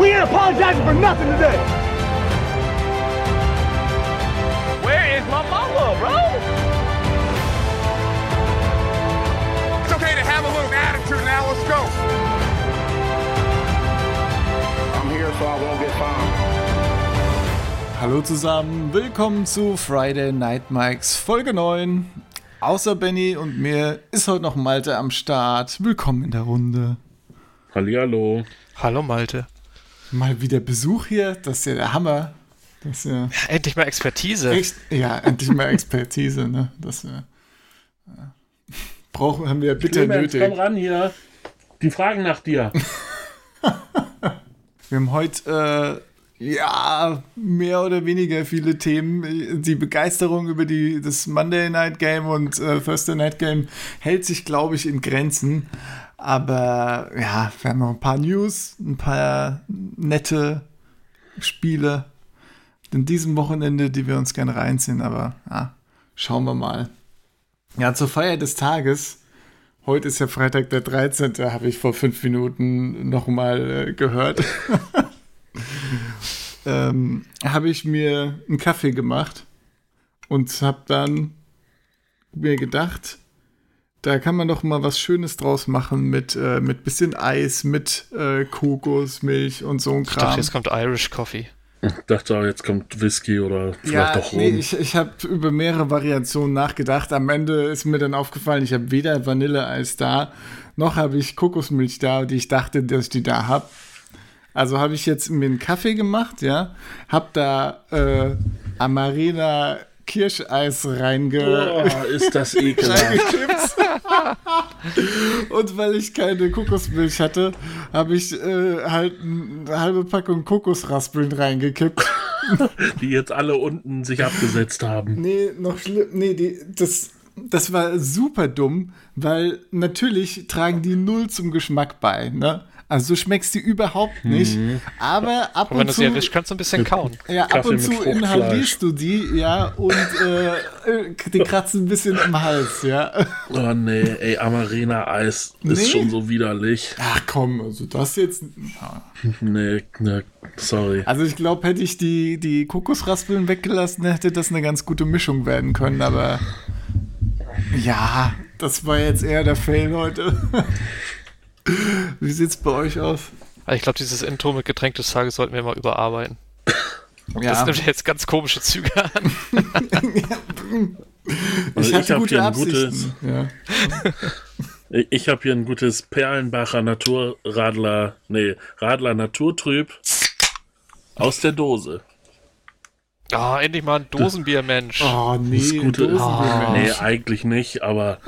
We ain't apologizing for nothing today. Where is my mama, bro? It's okay to have a little attitude now. Let's go. I'm here so I won't get fined. Hallo zusammen, willkommen zu Friday Night Mikes Folge 9. Außer Benny und mir ist heute noch Malte am Start. Willkommen in der Runde. Hallihallo. Hallo Malte. Mal wieder Besuch hier, das ist ja der Hammer. Das ist ja Endlich mal Expertise. echt, ja, endlich mal Expertise, ne? Das ja, ja. brauchen haben wir bitter Clemens, komm nötig. ran hier. Die fragen nach dir. Wir haben heute äh, ja mehr oder weniger viele Themen. Die Begeisterung über die, das Monday Night Game und äh, Thursday Night Game hält sich, glaube ich, in Grenzen. Aber ja, wir haben noch ein paar News, ein paar nette Spiele in diesem Wochenende, die wir uns gerne reinziehen. Aber ja, schauen wir mal. Ja, zur Feier des Tages. Heute ist ja Freitag der 13. habe ich vor fünf Minuten nochmal äh, gehört. ähm, habe ich mir einen Kaffee gemacht und habe dann mir gedacht, da kann man doch mal was Schönes draus machen mit, äh, mit bisschen Eis, mit äh, Kokosmilch und so ein Ich Kram. dachte, jetzt kommt Irish Coffee. Ich dachte, jetzt kommt Whisky oder vielleicht ja, doch Rum. nee, ich, ich habe über mehrere Variationen nachgedacht. Am Ende ist mir dann aufgefallen, ich habe weder Vanilleeis da, noch habe ich Kokosmilch da, die ich dachte, dass ich die da habe. Also habe ich jetzt mir einen Kaffee gemacht, ja, habe da äh, Amarena Kirscheis reinge Boah, ist das ekelhaft. Und weil ich keine Kokosmilch hatte, habe ich äh, halt eine halbe Packung Kokosraspeln reingekippt. die jetzt alle unten sich abgesetzt haben. Nee, noch schlimm. Nee, die, das, das war super dumm, weil natürlich tragen die null zum Geschmack bei, ne? Also du schmeckst die überhaupt nicht. Aber ab Und wenn und du zu. sie erwischt, kannst du ein bisschen kauen. ja, ab Kaffee und zu inhalierst du die, ja, und äh, äh, die kratzen ein bisschen im Hals, ja. Oh nee, ey, Amarena-Eis Nee? ist schon so widerlich. Ach komm, also das jetzt. Nee, nee, sorry. Also ich glaube, hätte ich die, die Kokosraspeln weggelassen, hätte das eine ganz gute Mischung werden können, aber ja, das war jetzt eher der Fail heute. Wie sieht's bei euch aus? Also ich glaube, dieses Intro mit Getränk des Tages sollten wir mal überarbeiten. Das Ja, nimmt jetzt ganz komische Züge an. Also ich hatte hab gute hier ein Absichten. Ja. Ich, ich habe hier ein gutes Perlenbacher Naturradler, nee, Radler Naturtrüb aus der Dose. Ah, endlich mal ein Dosenbier, Mensch. Oh nee, Das Gute ist, Dosenbier, nee, Mensch. eigentlich nicht, aber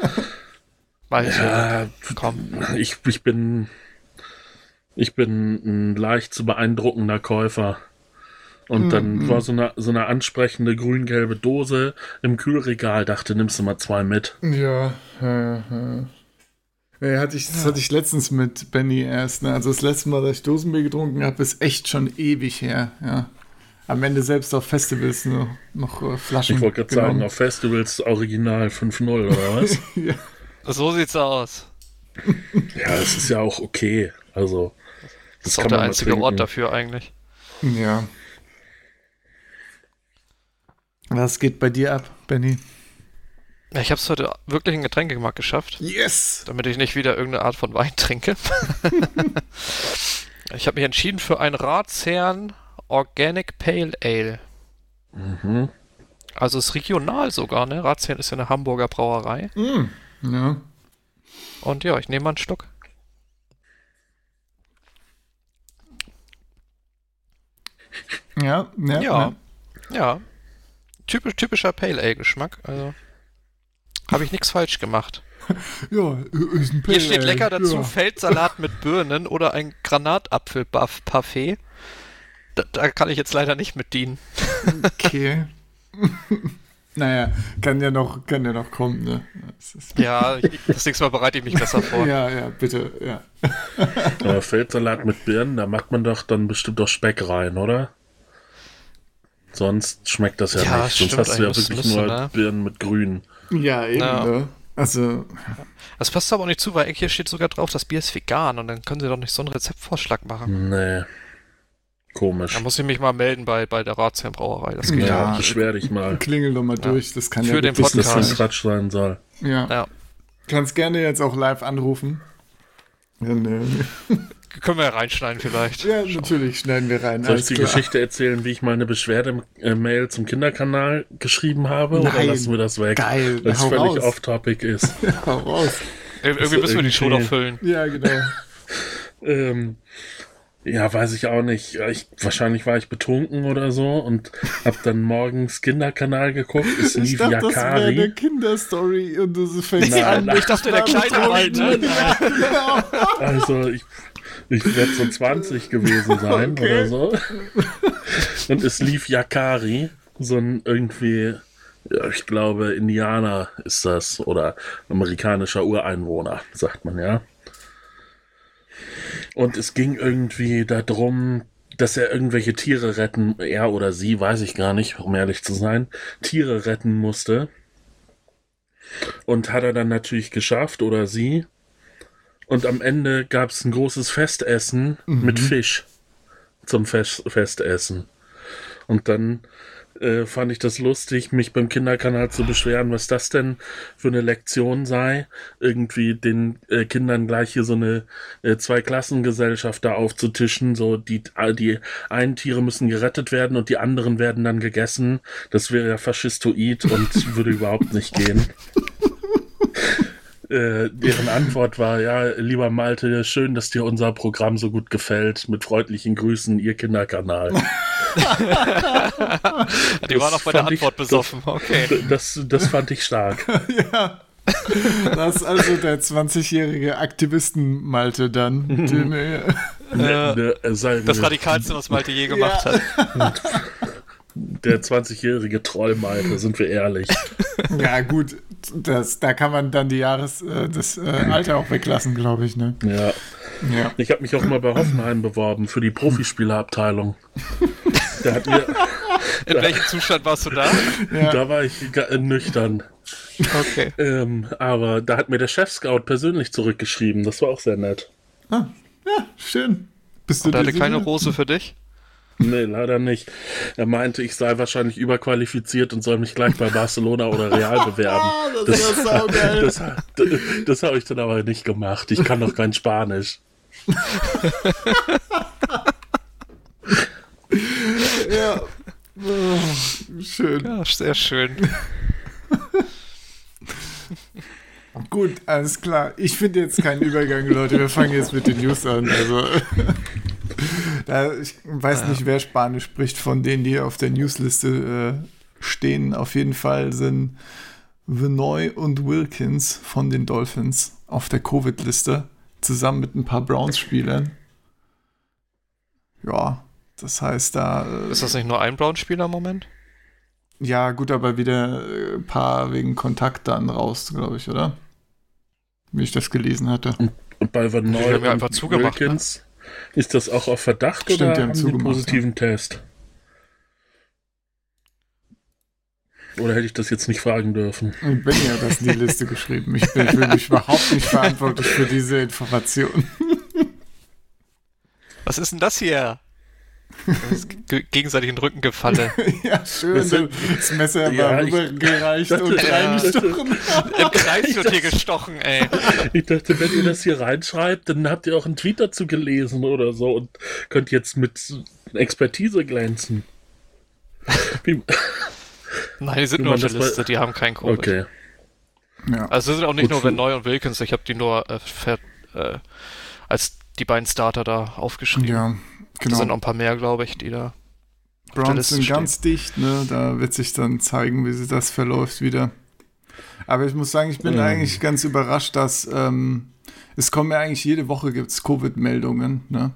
Mal ich ja, Komm. ich, ich bin ich bin ein leicht zu beeindruckender Käufer. Und dann war so eine, so eine ansprechende grün-gelbe Dose im Kühlregal. Dachte, nimmst du mal zwei mit. Ja, ja, ja. Ja, hatte ich, das hatte ich letztens mit Benny erst. Ne? Also das letzte Mal, dass ich Dosenbier getrunken habe, ist echt schon ewig her. Ja. Am Ende selbst auf Festivals noch, noch äh, Flaschen. Ich wollte gerade sagen, auf Festivals Original 5-0 oder was? ja. So sieht's aus. ja, es ist ja auch okay. Also, Das ist kann auch der einzige. Ort dafür eigentlich. ja. Was geht bei dir ab, Benny? Ich habe es heute wirklich in Getränkemarkt geschafft, Yes! damit ich nicht wieder irgendeine Art von Wein trinke. ich habe mich entschieden für ein Ratsherrn Organic Pale Ale. Mhm. Also ist regional sogar, ne? Ratsherrn ist ja eine Hamburger Brauerei. Ja. Und ja, ich nehme mal einen Schluck. Ja, ja. Ja. Ja. Typisch, typischer Pale Ale Geschmack. Also habe ich nichts falsch gemacht. Ja, ist ein Hier steht Ale, lecker dazu Ja. Feldsalat mit Birnen oder ein Granatapfel-Parfait. Da, da kann ich jetzt leider nicht mit dienen. Okay. naja, kann ja noch, kann ja noch kommen, ne? Das ist, Ja, ich, das nächste Mal bereite ich mich besser vor. ja, ja, bitte, ja. äh, Feldsalat mit Birnen, da macht man doch dann bestimmt auch Speck rein, oder? Sonst schmeckt das ja, Ja, nicht. Sonst hast du ja wirklich nur ne? Birnen mit Grün. Ja, eben, Ja. ne? Also, Das passt aber auch nicht zu, weil hier steht sogar drauf, das Bier ist vegan und dann können sie doch nicht so einen Rezeptvorschlag machen. Nee. Komisch. Da muss ich mich mal melden bei, bei der Ratsherrenbrauerei. Das geht Ja. ja. beschwer dich mal. Klingel doch mal durch, das kann Für ja den wirklich Was das für ein Podcast. Quatsch sein soll. Ja. Ja. Kannst gerne jetzt auch live anrufen. Ja, nee. Können wir ja reinschneiden vielleicht. ja natürlich schneiden wir rein. Soll ich die klar. Geschichte erzählen, wie ich meine Beschwerde-Mail zum Kinderkanal geschrieben habe? oder Nein. lassen wir das weg? Geil, Weil es hau völlig off-topic ist. Hau raus. Ir irgendwie müssen wir die Show noch füllen. Ja, genau. ähm, ja, weiß ich auch nicht. Ja, Ich, wahrscheinlich war ich betrunken oder so und hab dann morgens Kinderkanal geguckt. Es Ich lief dachte, das wäre eine Yakari. Kinderstory und du fängst Nein, an. nein. Ich dachte, der kleine Walter. Also ich, ich werde so 20 gewesen sein Okay. oder so. Und es lief Yakari, so ein irgendwie, ja, ich glaube, Indianer ist das oder amerikanischer Ureinwohner, sagt man ja. Und es ging irgendwie darum, dass er irgendwelche Tiere retten, er oder sie, weiß ich gar nicht, um ehrlich zu sein, Tiere retten musste. Und hat er dann natürlich geschafft oder sie. Und am Ende gab es ein großes Festessen mit Fisch zum Fest Festessen. Und dann äh, fand ich das lustig, mich beim Kinderkanal zu beschweren, was das denn für eine Lektion sei, irgendwie den äh, Kindern gleich hier so eine äh, Zweiklassengesellschaft da aufzutischen, so die, äh, die einen Tiere müssen gerettet werden und die anderen werden dann gegessen. Das wäre ja faschistoid und würde überhaupt nicht gehen. Äh, deren Antwort war, ja, lieber Malte, schön, dass dir unser Programm so gut gefällt. Mit freundlichen Grüßen, ihr Kinderkanal. Die waren auch bei der fand ich- Antwort besoffen. Okay. Das, das fand ich stark. ja. Das ist also der 20-jährige Aktivisten-Malte dann. Den, äh, äh, sein- Das Radikalste, was Malte je gemacht Ja. hat. der 20-jährige Troll Malte, sind wir ehrlich. ja, gut. Das, da kann man dann die Jahres, äh, das äh, Alter auch weglassen, glaube ich. Ne? Ja. Ja. Ich habe mich auch mal bei Hoffenheim beworben für die Profispielerabteilung. Der hat mir, In welchem Zustand warst du da? Ja. Da war ich äh, nüchtern. Okay. Ähm, aber da hat mir der Chef-Scout persönlich zurückgeschrieben. Das war auch sehr nett. Ah, ja, schön. Bist du Und hatte keine? Rose für dich? Nee, leider nicht. Er meinte, ich sei wahrscheinlich überqualifiziert und soll mich gleich bei Barcelona oder Real bewerben. Ah, das saugeil. Das, das, das habe ich dann aber nicht gemacht. Ich kann doch kein Spanisch. Ja. Oh, schön. Ja, sehr schön. Gut, alles klar. Ich finde jetzt keinen Übergang, Leute. Wir fangen jetzt mit den News an. Also, da, ich weiß nicht, wer Spanisch spricht von denen, die auf der Newsliste äh, stehen. Auf jeden Fall sind Vinoy und Wilkins von den Dolphins auf der Covid-Liste, zusammen mit ein paar Browns-Spielern. Ja, das heißt, da. Äh, Ist das nicht nur ein Brown-Spieler im Moment? ja, gut, aber wieder äh, ein paar wegen Kontakt dann raus, glaube ich, oder? Wie ich das gelesen hatte. Und bei Van ja und einfach zugemacht, ne? Wilkins, ist das auch auf Verdacht Stimmt, oder die haben haben einen positiven Test? Oder hätte ich das jetzt nicht fragen dürfen? Und Benny hat das in die Liste geschrieben. Ich bin für mich überhaupt nicht verantwortlich für diese Information. Was ist denn das hier? Das gegenseitig in den Rücken gefallen. ja, schön. Das Das Messer Ja, war ich- rübergereicht das- und ja, reingestochen. Im Kreis wird hier gestochen, ey. Ich dachte, wenn ihr das hier reinschreibt, dann habt ihr auch einen Tweet dazu gelesen oder so und könnt jetzt mit Expertise glänzen. Wie, Nein, die sind nur auf der Liste, die haben kein Covid. okay. Ja. Also es sind auch nicht Gut nur Neu und Wilkins, ich habe die nur äh, ver, äh, als die beiden Starter da aufgeschrieben. ja, Da sind noch genau. ein paar mehr, glaube ich, die da. Browns Liste sind stehen. ganz dicht, ne? Da wird sich dann zeigen, wie sich das verläuft wieder. Aber ich muss sagen, ich bin Mhm. eigentlich ganz überrascht, dass ähm, es kommen ja eigentlich jede Woche gibt's Covid-Meldungen, ne?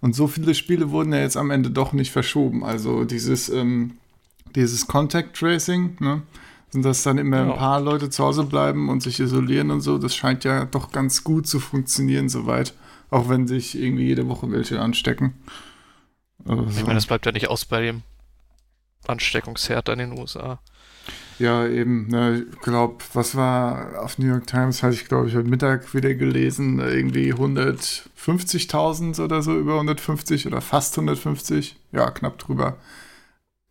Und so viele Spiele wurden ja jetzt am Ende doch nicht verschoben. Also dieses, ähm, dieses Contact Tracing, ne? Sind das dann immer Ja. ein paar Leute zu Hause bleiben und sich isolieren und so, das scheint ja doch ganz gut zu funktionieren soweit. Auch wenn sich irgendwie jede Woche welche anstecken. Also, Ich meine, das bleibt ja nicht aus bei dem Ansteckungsherd in den USA. Ja, eben. Ne, ich glaube, was war auf New York Times, hatte ich glaube ich heute Mittag wieder gelesen, irgendwie 150.000 oder so, über 150 oder fast 150, ja, knapp drüber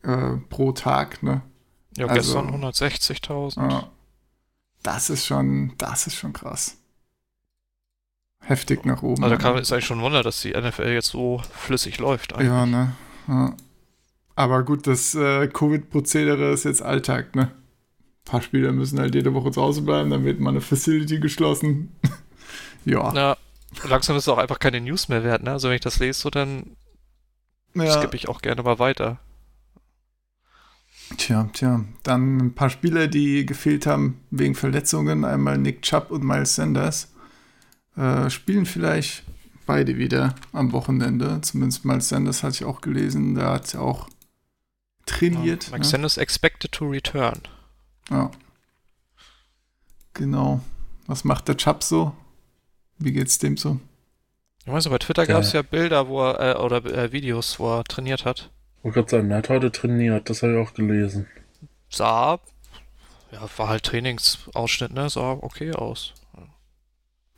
äh, pro Tag, ne? Ja, Also- gestern 160.000. Ja. Das ist schon, das ist schon krass. Heftig nach oben. Also da kann ist eigentlich schon ein Wunder, dass die NFL jetzt so flüssig läuft. eigentlich. Ja, ne? Ja. Aber gut, das äh, Covid-Prozedere ist jetzt Alltag, ne? Ein paar Spieler müssen halt jede Woche zu Hause bleiben, dann wird mal eine Facility geschlossen. ja. Na, langsam ist es auch einfach keine News mehr wert, ne? Also wenn ich das lese, so dann ja. skippe ich auch gerne mal weiter. Tja, tja. Dann ein paar Spieler, die gefehlt haben wegen Verletzungen. Einmal Nick Chubb und Miles Sanders. Äh, spielen vielleicht beide wieder am Wochenende. Zumindest Miles Sanders hatte ich auch gelesen. Der hat auch trainiert. Mike ne? Sanders expected to return. Ja. Genau. Was macht der Chubb so? Wie geht's dem so? Ich weiß, bei Twitter Ja. gab es ja Bilder, wo er, äh, oder äh, Videos, wo er trainiert hat. Wollte gerade sagen, er hat heute trainiert, das habe ich auch gelesen. Sah, ja, war halt Trainingsausschnitt, ne? Sah okay aus.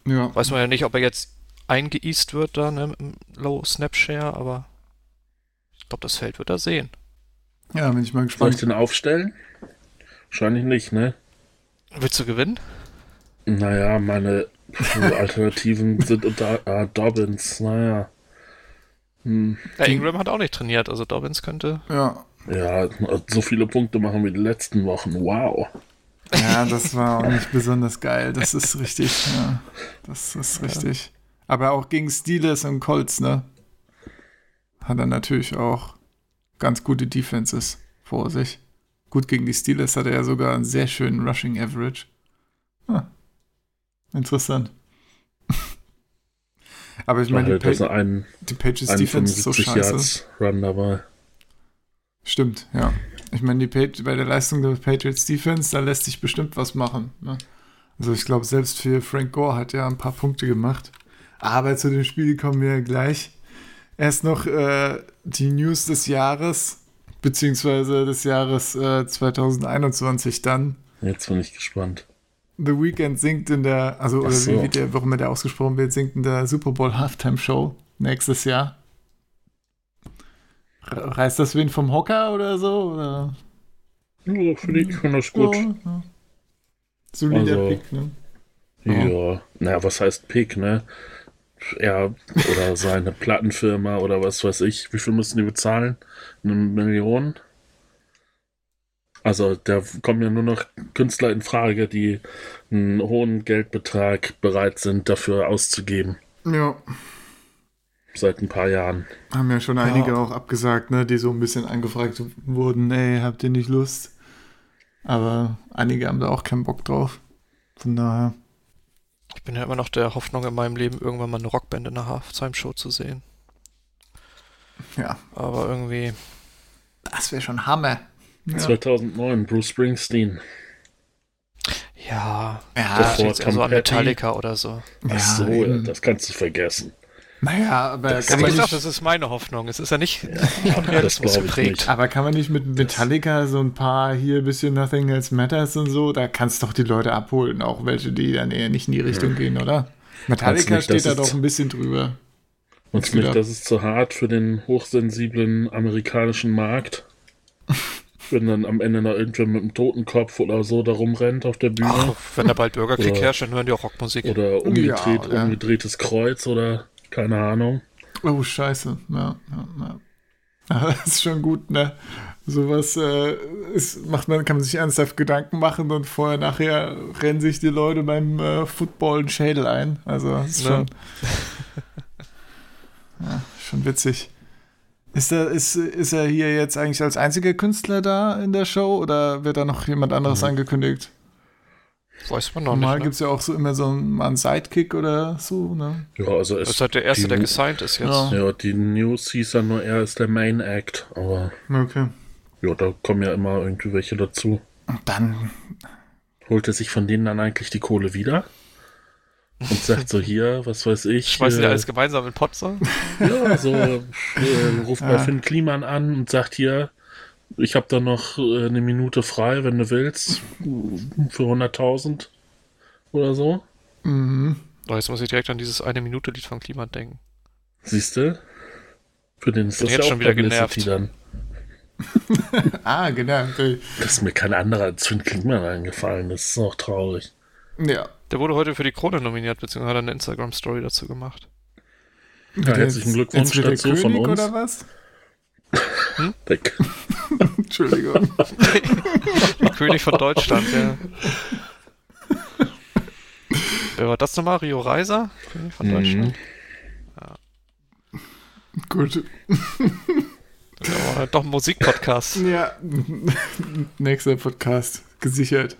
Ja. Weiß man ja nicht, ob er jetzt eingeeast wird da, ne, mit dem Low Snap Share, aber ich glaube, das Feld wird er sehen. Ja, bin ich mal Soll ich gespannt. den aufstellen? Wahrscheinlich nicht, ne? Willst du gewinnen? Naja, meine Alternativen sind unter ah, Dobbins, naja. Hm, Ja, Ingram hat auch nicht trainiert, also Dobbins könnte. Ja. ja, so viele Punkte machen wie die letzten Wochen. Wow. Ja, das war auch nicht besonders geil. Das ist richtig. Ja. Das ist richtig. Aber auch gegen Steelers und Colts, ne? Hat er natürlich auch ganz gute Defenses vor sich. Gut, gegen die Steelers hat er ja sogar einen sehr schönen Rushing Average. Ah, interessant. Aber ich meine, die, Pa- ein, die Patriots ein Defense ist so 75 scheiße. Yards Run dabei. Stimmt, ja. Ich meine, die bei der Leistung der Patriots Defense, da lässt sich bestimmt was machen. Ne? Also ich glaube, selbst für Frank Gore hat er ein paar Punkte gemacht. Aber zu dem Spiel kommen wir gleich. Erst noch äh, die News des Jahres, beziehungsweise des Jahres äh, 2021 dann. Jetzt bin ich gespannt. The Weeknd singt in der, also oder so. wie wird der, warum der ausgesprochen wird, singt in der Super Bowl Halftime Show nächstes Jahr. Re- Reißt das wen vom Hocker oder so? Oder? Ja, finde ich finde das gut. Ja, ja. Solider Also- Pick, ne? Ja, naja, was heißt Pick, ne? Er oder seine Plattenfirma oder was weiß ich. Wie viel müssen die bezahlen? Eine Million? Also, da kommen ja nur noch Künstler in Frage, die einen hohen Geldbetrag bereit sind, dafür auszugeben. Ja. Seit ein paar Jahren. Haben ja schon einige auch abgesagt, ne? Die so ein bisschen angefragt wurden, ey, habt ihr nicht Lust? Aber einige haben da auch keinen Bock drauf. Von daher. Ich bin ja immer noch der Hoffnung in meinem Leben, irgendwann mal eine Rockband in der Halftime-Show zu sehen. Ja. Aber irgendwie, Das wäre schon Hammer. Ja. 2009, Bruce Springsteen. ja, Ja, das steht Tom also an. Metallica oder so. Ach so, ja, das kannst du vergessen. Naja, aber Das kann man nicht, das ist meine Hoffnung. Es ist ja nicht Ja, von das Realismus geprägt. nicht. aber kann man nicht mit Metallica so ein paar hier ein bisschen Nothing Else Matters und so, da kannst du doch die Leute abholen, auch welche, die dann eher nicht in die Richtung gehen, oder? Metallica nicht, steht das da doch ein bisschen drüber. Und nicht, das ist zu hart für den hochsensiblen amerikanischen Markt. Wenn dann am Ende noch irgendwer mit einem Totenkopf oder so da rumrennt auf der Bühne. Ach, wenn da bald Bürgerkrieg herrscht, dann hören die auch Rockmusik. Oder umgedreht, Ja, umgedrehtes Kreuz oder keine Ahnung. Oh, scheiße. Ja, ja, ja. Aber das ist schon gut, ne? Sowas äh, ist, macht man, kann man sich ernsthaft Gedanken machen und vorher, nachher rennen sich die Leute beim äh, Football einen Schädel ein. Also, das ist schon. ja, schon witzig. Ist er, ist, ist er hier jetzt eigentlich als einziger Künstler da in der Show oder wird da noch jemand anderes Mhm. angekündigt? Weiß man noch Normal nicht. Ne? gibt es ja auch so immer so einen, mal einen Sidekick oder so, ne? Ja, also Das es, ist halt der Erste, die, der gesigned ist jetzt. Ja. Ja, die News hieß ja nur, er ist der Main Act. Aber Okay. ja, da kommen ja immer irgendwie welche dazu. Und dann Holt er sich von denen dann eigentlich die Kohle wieder? Und sagt so, hier, was weiß ich. Schmeißen äh, alles gemeinsam in Potzer? Ja, so äh, ruft Ja. mal Finn Kliman an und sagt hier, Ich habe da noch äh, eine Minute frei, wenn du willst. Für 100.000 oder so. Oh, jetzt muss ich direkt an dieses eine Minute Lied von Klima denken. Siehst du? Für den ist Bin das jetzt ja schon auch wieder Publicity genervt. dann. Ah, genau. Das ist mir kein anderer als Finn Kliman eingefallen. Das ist auch traurig. Ja. Der wurde heute für die Krone nominiert, beziehungsweise hat eine Instagram-Story dazu gemacht. Ja, herzlichen Glückwunsch Jetzt der dazu von König uns. oder was? Weg. Entschuldigung. Der König von Deutschland, ja. Wer war das nochmal? Rio Reiser? König von Deutschland. Mhm. Gut. Das war halt doch ein Musikpodcast. Ja, nächster Podcast, gesichert.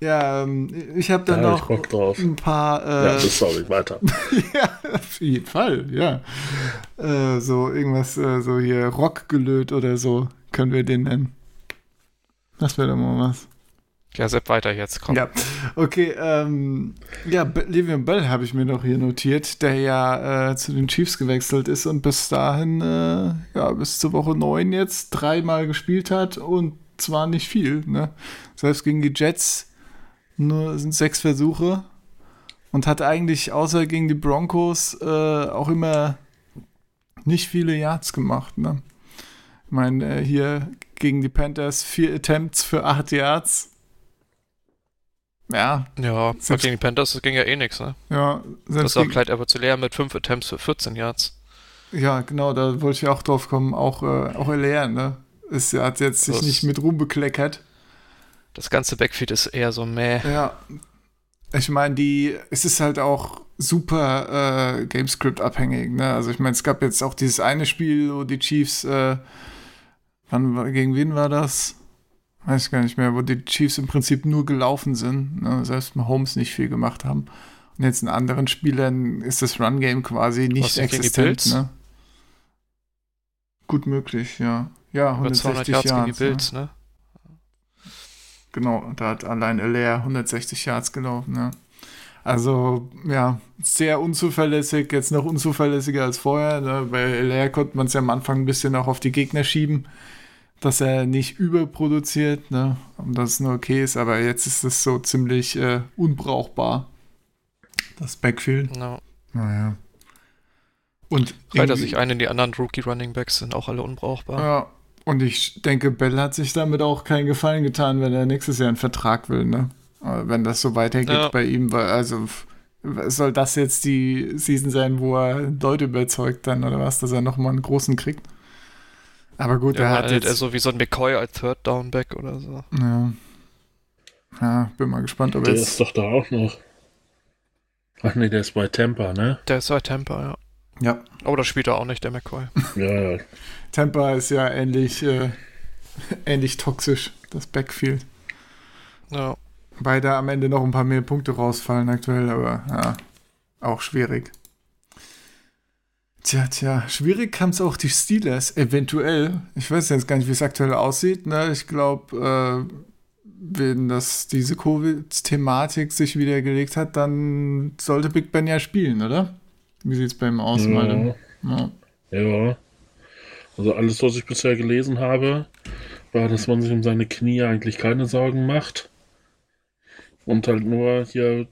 Ja, ähm, ich habe Da dann ich noch Bock drauf. ein paar. Ja, Äh, das sorry, weiter. ja, auf jeden Fall, ja. Äh, so irgendwas, äh, so hier Rockgelöt oder so, können wir den nennen. Das wäre doch mal was. Ja, Sepp, weiter jetzt, komm. Ja, okay, ähm, ja, Le'Veon Bell habe ich mir noch hier notiert, der ja äh, zu den Chiefs gewechselt ist und bis dahin, äh, ja, bis zur Woche 9 jetzt dreimal gespielt hat und zwar nicht viel, ne? Selbst gegen die Jets nur sind sechs Versuche und hat eigentlich außer gegen die Broncos äh, auch immer nicht viele Yards gemacht, ne? Ich meine, äh, hier gegen die Panthers vier Attempts für acht Yards. Ja, Ja, Selbst- gegen die Panthers das ging ja eh nix, ne? ja, Das war gegen- Clyde Edwards mit 5 Attempts für 14 Yards. ja, genau, da wollte ich auch drauf kommen, auch, äh, auch LR, ne? Es hat jetzt sich Das- nicht mit Ruhm bekleckert. Das ganze Backfield ist eher so meh. Ja. Ich meine, die, es ist halt auch super äh, Gamescript abhängig, ne? Also ich meine, es gab jetzt auch dieses eine Spiel, wo die Chiefs, äh, wann, war- gegen wen war das? Weiß ich gar nicht mehr, wo die Chiefs im Prinzip nur gelaufen sind, ne? selbst Mahomes nicht viel gemacht haben. Und jetzt in anderen Spielern ist das Run-Game quasi nicht Was, existent, ne? Gut möglich, ja. Ja, Über 200 160 Yards Yards. gegen die ne? Genau, da hat allein LR 160 Yards gelaufen, ja. Also, ja, sehr unzuverlässig, jetzt noch unzuverlässiger als vorher. Ne? Bei LR konnte man es ja am Anfang ein bisschen auch auf die Gegner schieben, dass er nicht überproduziert, ne? Und dass es nur okay ist, aber jetzt ist es so ziemlich äh, unbrauchbar. Das Backfield. No. Naja. Und er irgendwie- sich ein in die anderen Rookie-Running-Backs, sind auch alle unbrauchbar. Ja, und ich denke, Bell hat sich damit auch keinen Gefallen getan, wenn er nächstes Jahr einen Vertrag will, ne? Aber Wenn das so weitergeht Ja. bei ihm, weil, also soll das jetzt die Season sein, wo er Leute überzeugt dann oder was, dass er nochmal einen großen kriegt? Aber gut, Ja, er er hat hat jetzt. so wie so ein McCoy als Third Down Back oder so. ja. ja, bin mal gespannt, ob er Der jetzt. ist doch da auch noch. Ach nee, der ist bei Tampa, ne? Der ist bei Tampa, ja. Ja, Aber da spielt er auch nicht, der McCoy. Ja, ja. Tampa ist ja ähnlich, äh, ähnlich toxisch, das Backfield. Ja. Weil da am Ende noch ein paar mehr Punkte rausfallen aktuell, aber ja, auch schwierig. Tja, tja, schwierig kam es auch die Steelers, eventuell. Ich weiß jetzt gar nicht, wie es aktuell aussieht. Ne? Ich glaube, äh, wenn das diese Covid-Thematik sich wieder gelegt hat, dann sollte Big Ben ja spielen, oder? Wie sieht es bei ihm aus, Ja. Ja. Ja. Also alles, was ich bisher gelesen habe, war, dass man sich um seine Knie eigentlich keine Sorgen macht. Und halt nur hier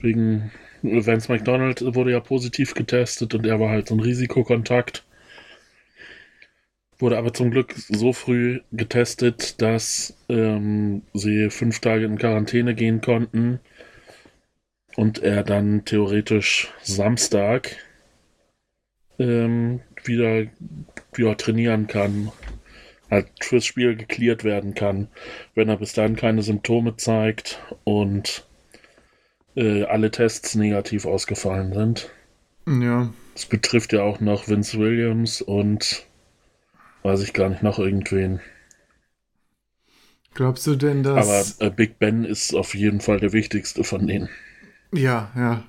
wegen Vance McDonald wurde ja positiv getestet und er war halt so ein Risikokontakt. Wurde aber zum Glück so früh getestet, dass ähm, sie fünf Tage in Quarantäne gehen konnten und er dann theoretisch Samstag ähm, wieder ja, trainieren kann, halt fürs Spiel geklärt werden kann, wenn er bis dahin keine Symptome zeigt und äh, alle Tests negativ ausgefallen sind. ja. Das betrifft ja auch noch Vince Williams und weiß ich gar nicht noch irgendwen. Glaubst du denn, dass. Aber äh, Big Ben ist auf jeden Fall der wichtigste von denen. Ja, ja.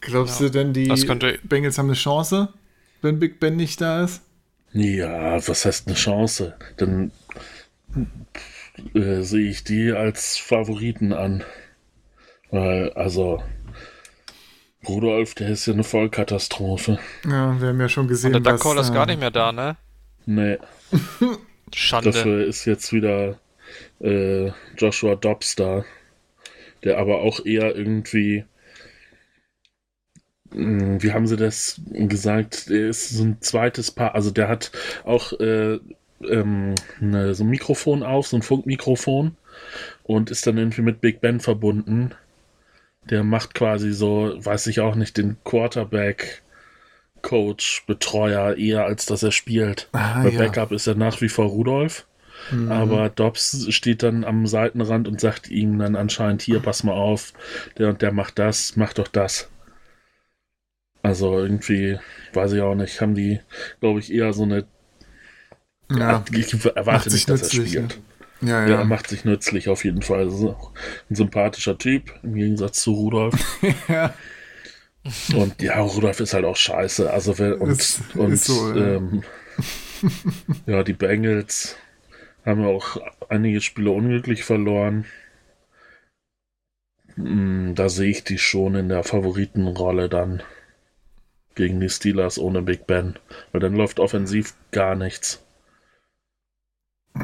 Glaubst Ja. du denn, die Bengals haben eine Chance, wenn Big Ben nicht da ist? Ja, was heißt eine Chance? Dann äh, sehe ich die als Favoriten an. Weil, also, Rudolf, der ist ja eine Vollkatastrophe. Ja, wir haben ja schon gesehen, Und der Duck Call ist äh, gar nicht mehr da, ne? Nee. Schande. Dafür ist jetzt wieder äh, Joshua Dobbs da, der aber auch eher irgendwie, wie haben sie das gesagt, der ist so ein zweites Paar, also der hat auch äh, ähm, ne, so ein Mikrofon auf, so ein Funkmikrofon und ist dann irgendwie mit Big Ben verbunden. Der macht quasi so, weiß ich auch nicht, den Quarterback. Coach, Betreuer eher als dass er spielt. Ah, Bei ja. Backup ist er nach wie vor Rudolf. Mhm. Aber Dobbs steht dann am Seitenrand und sagt ihm dann anscheinend, hier, pass mal auf, der und der macht das, mach doch das. Also irgendwie, weiß ich auch nicht, haben die, glaube ich, eher so eine. Ja, ich erwarte nicht, dass er nützlich, spielt. ja, Ja, ja. er macht sich nützlich auf jeden Fall. Das ist auch ein sympathischer Typ, im Gegensatz zu Rudolf. ja. Und ja, Rudolf ist halt auch scheiße. Also wer, und, Ist- und ist so, ja. ähm, ja, die Bengals haben ja auch einige Spiele unglücklich verloren. Hm, Da sehe ich die schon in der Favoritenrolle dann gegen die Steelers ohne Big Ben. Weil dann läuft offensiv gar nichts.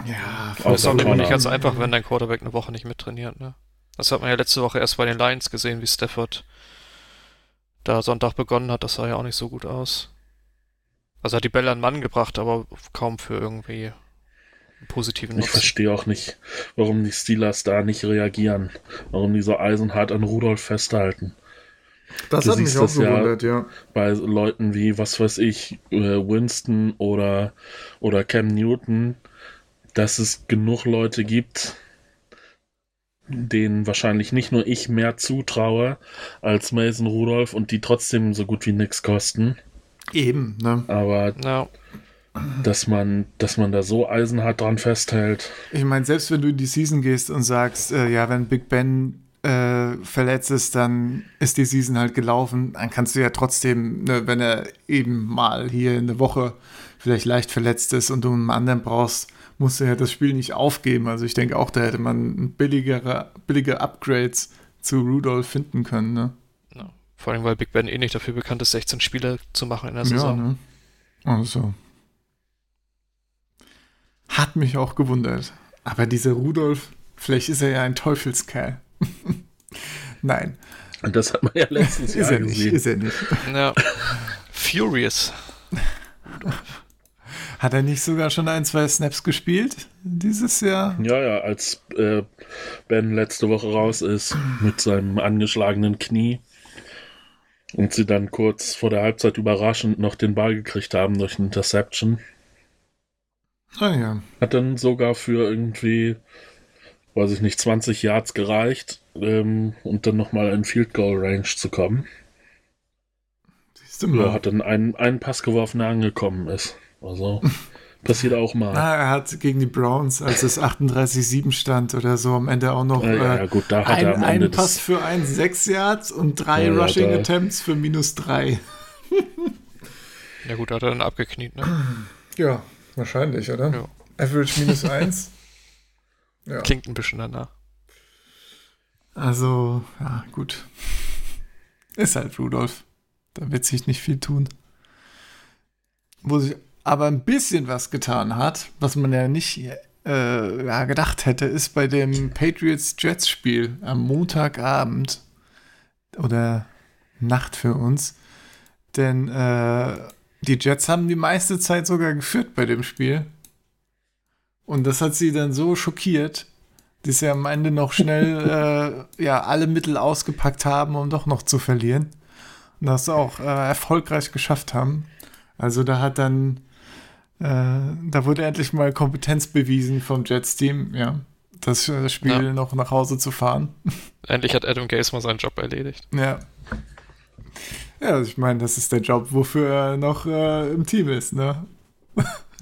Ja, Außer ist auch nicht ganz einfach, wenn dein Quarterback eine Woche nicht mittrainiert, ne? Das hat man ja letzte Woche erst bei den Lions gesehen, wie Stafford da Sonntag begonnen hat. Das sah ja auch nicht so gut aus. Also hat die Bälle an Mann gebracht, aber kaum für irgendwie einen positiven Ich Nutzen. verstehe auch nicht, warum die Steelers da nicht reagieren. Warum die so eisenhart an Rudolf festhalten. Das Du hat mich auch ja- gewundert, ja. bei Leuten wie, was weiß ich, äh, Winston oder, oder Cam Newton, dass es genug Leute gibt, denen wahrscheinlich nicht nur ich mehr zutraue als Mason Rudolph und die trotzdem so gut wie nichts kosten. Eben, ne? Aber Ja, dass man, dass man da so eisenhart dran festhält, Ich meine, selbst wenn du in die Season gehst und sagst, äh, ja, wenn Big Ben äh, verletzt ist, dann ist die Season halt gelaufen, dann kannst du ja trotzdem, ne, wenn er eben mal hier eine Woche vielleicht leicht verletzt ist und du einen anderen brauchst, musst du ja das Spiel nicht aufgeben. Also ich denke auch, da hätte man billigere, billige Upgrades zu Rudolph finden können, ne? ja. Vor allem, weil Big Ben eh nicht dafür bekannt ist, 16 Spiele zu machen in der Ja, Saison. ne? Also. Hat mich auch gewundert. Aber dieser Rudolf, vielleicht ist er ja ein Teufelskerl. Nein, und das hat man ja letztens ist Jahr er nicht, gesehen. ist er nicht. Ja. Furious. Hat er nicht sogar schon ein, zwei Snaps gespielt dieses Jahr? Ja, ja, als äh, Ben letzte Woche raus ist mit seinem angeschlagenen Knie und sie dann kurz vor der Halbzeit überraschend noch den Ball gekriegt haben durch eine Interception, Ah ja. hat dann sogar für irgendwie, weiß ich nicht, 20 Yards gereicht ähm, und dann nochmal in Field Goal Range zu kommen. Siehst du Ja, mal. hat dann einen, einen Pass geworfen, der angekommen ist. Also passiert auch mal. Ah, er hat gegen die Browns, als es 38-7 stand oder so, am Ende auch noch Äh, ja, gut, da hat ein, er am Ende einen Pass für ein 6 Yards und drei Ja, ja, Rushing da- Attempts für minus 3. Ja gut, hat er dann abgekniet, ne? Ja, wahrscheinlich, oder? Ja. Average minus 1. ja. Klingt ein bisschen danach. Also, ja, gut. Ist halt Rudolf. Da wird sich nicht viel tun. Wo sich aber ein bisschen was getan hat, was man ja nicht äh, ja, gedacht hätte, ist bei dem Patriots-Jets-Spiel am Montagabend oder Nacht für uns. Denn äh, die Jets haben die meiste Zeit sogar geführt bei dem Spiel. Und das hat sie dann so schockiert, dass sie am Ende noch schnell äh, ja, alle Mittel ausgepackt haben, um doch noch zu verlieren. Und das auch äh, erfolgreich geschafft haben. Also da hat dann, äh, da wurde endlich mal Kompetenz bewiesen vom Jets-Team, ja, das äh, Spiel Ja. noch nach Hause zu fahren. Endlich hat Adam Gase mal seinen Job erledigt. Ja. Ja, ich meine, das ist der Job, wofür er noch äh, im Team ist, ne?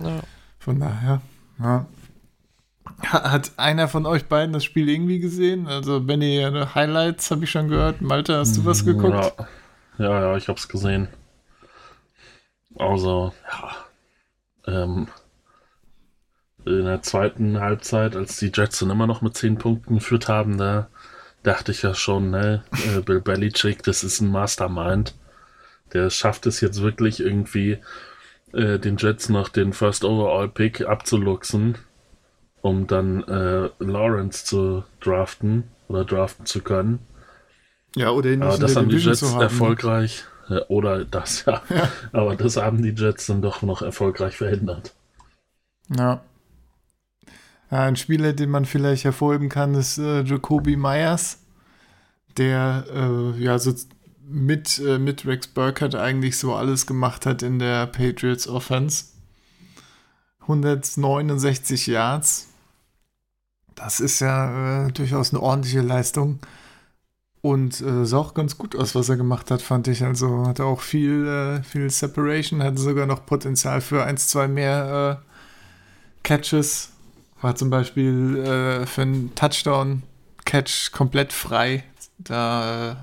Ja. Von daher, ja. Ha- Hat einer von euch beiden das Spiel irgendwie gesehen? Also, Benny, Highlights habe ich schon gehört. Malte, hast du was geguckt? Ja, ja, ja ich hab's gesehen. Also, ja. Ähm, in der zweiten Halbzeit, als die Jets dann immer noch mit 10 Punkten geführt haben, da dachte ich ja schon, ne, äh, Bill Belichick, das ist ein Mastermind. Der schafft es jetzt wirklich irgendwie äh, den Jets noch den First Overall Pick abzuluxen, um dann äh, Lawrence zu draften oder draften zu können. Ja, oder ihn nicht Aber das haben die Jets erfolgreich, ja, oder das, ja. Aber das haben die Jets dann doch noch erfolgreich verhindert. Ja. ja. Ein Spieler, den man vielleicht hervorheben kann, ist äh, Jacoby Myers, der äh, ja so mit, äh, mit Rex Burkhardt eigentlich so alles gemacht hat in der Patriots Offense. 169 Yards. Das ist ja äh, durchaus eine ordentliche Leistung. Und äh, sah auch ganz gut aus, was er gemacht hat, fand ich. Also hatte auch viel, äh, viel Separation, hatte sogar noch Potenzial für eins, zwei mehr äh, Catches. War zum Beispiel äh, für einen Touchdown-Catch komplett frei. Da äh,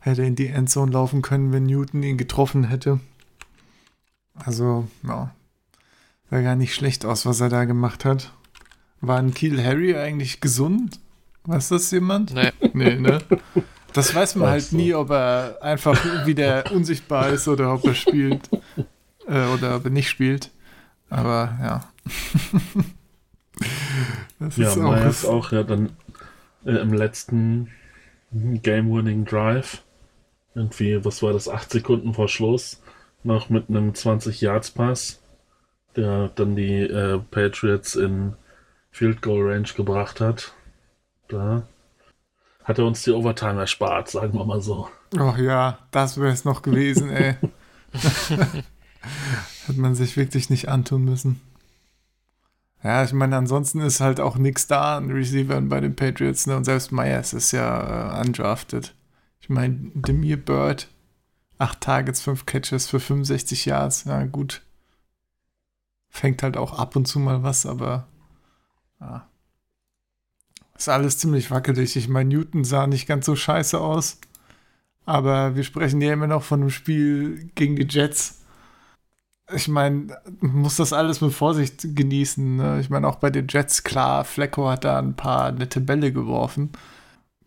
hätte er in die Endzone laufen können, wenn Newton ihn getroffen hätte. Also, ja. Sah gar nicht schlecht aus, was er da gemacht hat. War ein Kiel Harry eigentlich gesund? Weiß das jemand? Nee. Nee, ne? Das weiß man halt so. nie, ob er einfach wieder unsichtbar ist oder ob er spielt. Äh, oder ob er nicht spielt. Aber ja. das Ja, ist auch, Myers auch ja dann äh, im letzten Game-Winning Drive, irgendwie, was war das, acht Sekunden vor Schluss, noch mit einem 20-Yards-Pass, der dann die äh, Patriots in Field Goal Range gebracht hat. Da hat er uns die Overtime erspart, sagen wir mal so. Ach ja, das wäre es noch gewesen, ey. Hat man sich wirklich nicht antun müssen. Ja, ich meine, ansonsten ist halt auch nichts da an Receivern bei den Patriots, ne? Und selbst Myers ist ja äh, undrafted. Ich meine, Demir Bird, 8 Targets, 5 Catches für 65 Yards, ja gut. Fängt halt auch ab und zu mal was, aber ja. Ist alles ziemlich wackelig. Ich meine, Newton sah nicht ganz so scheiße aus. Aber wir sprechen ja immer noch von einem Spiel gegen die Jets. Ich meine, muss das alles mit Vorsicht genießen. Ne? Ich meine, auch bei den Jets, klar, Flecko hat da ein paar nette Bälle geworfen.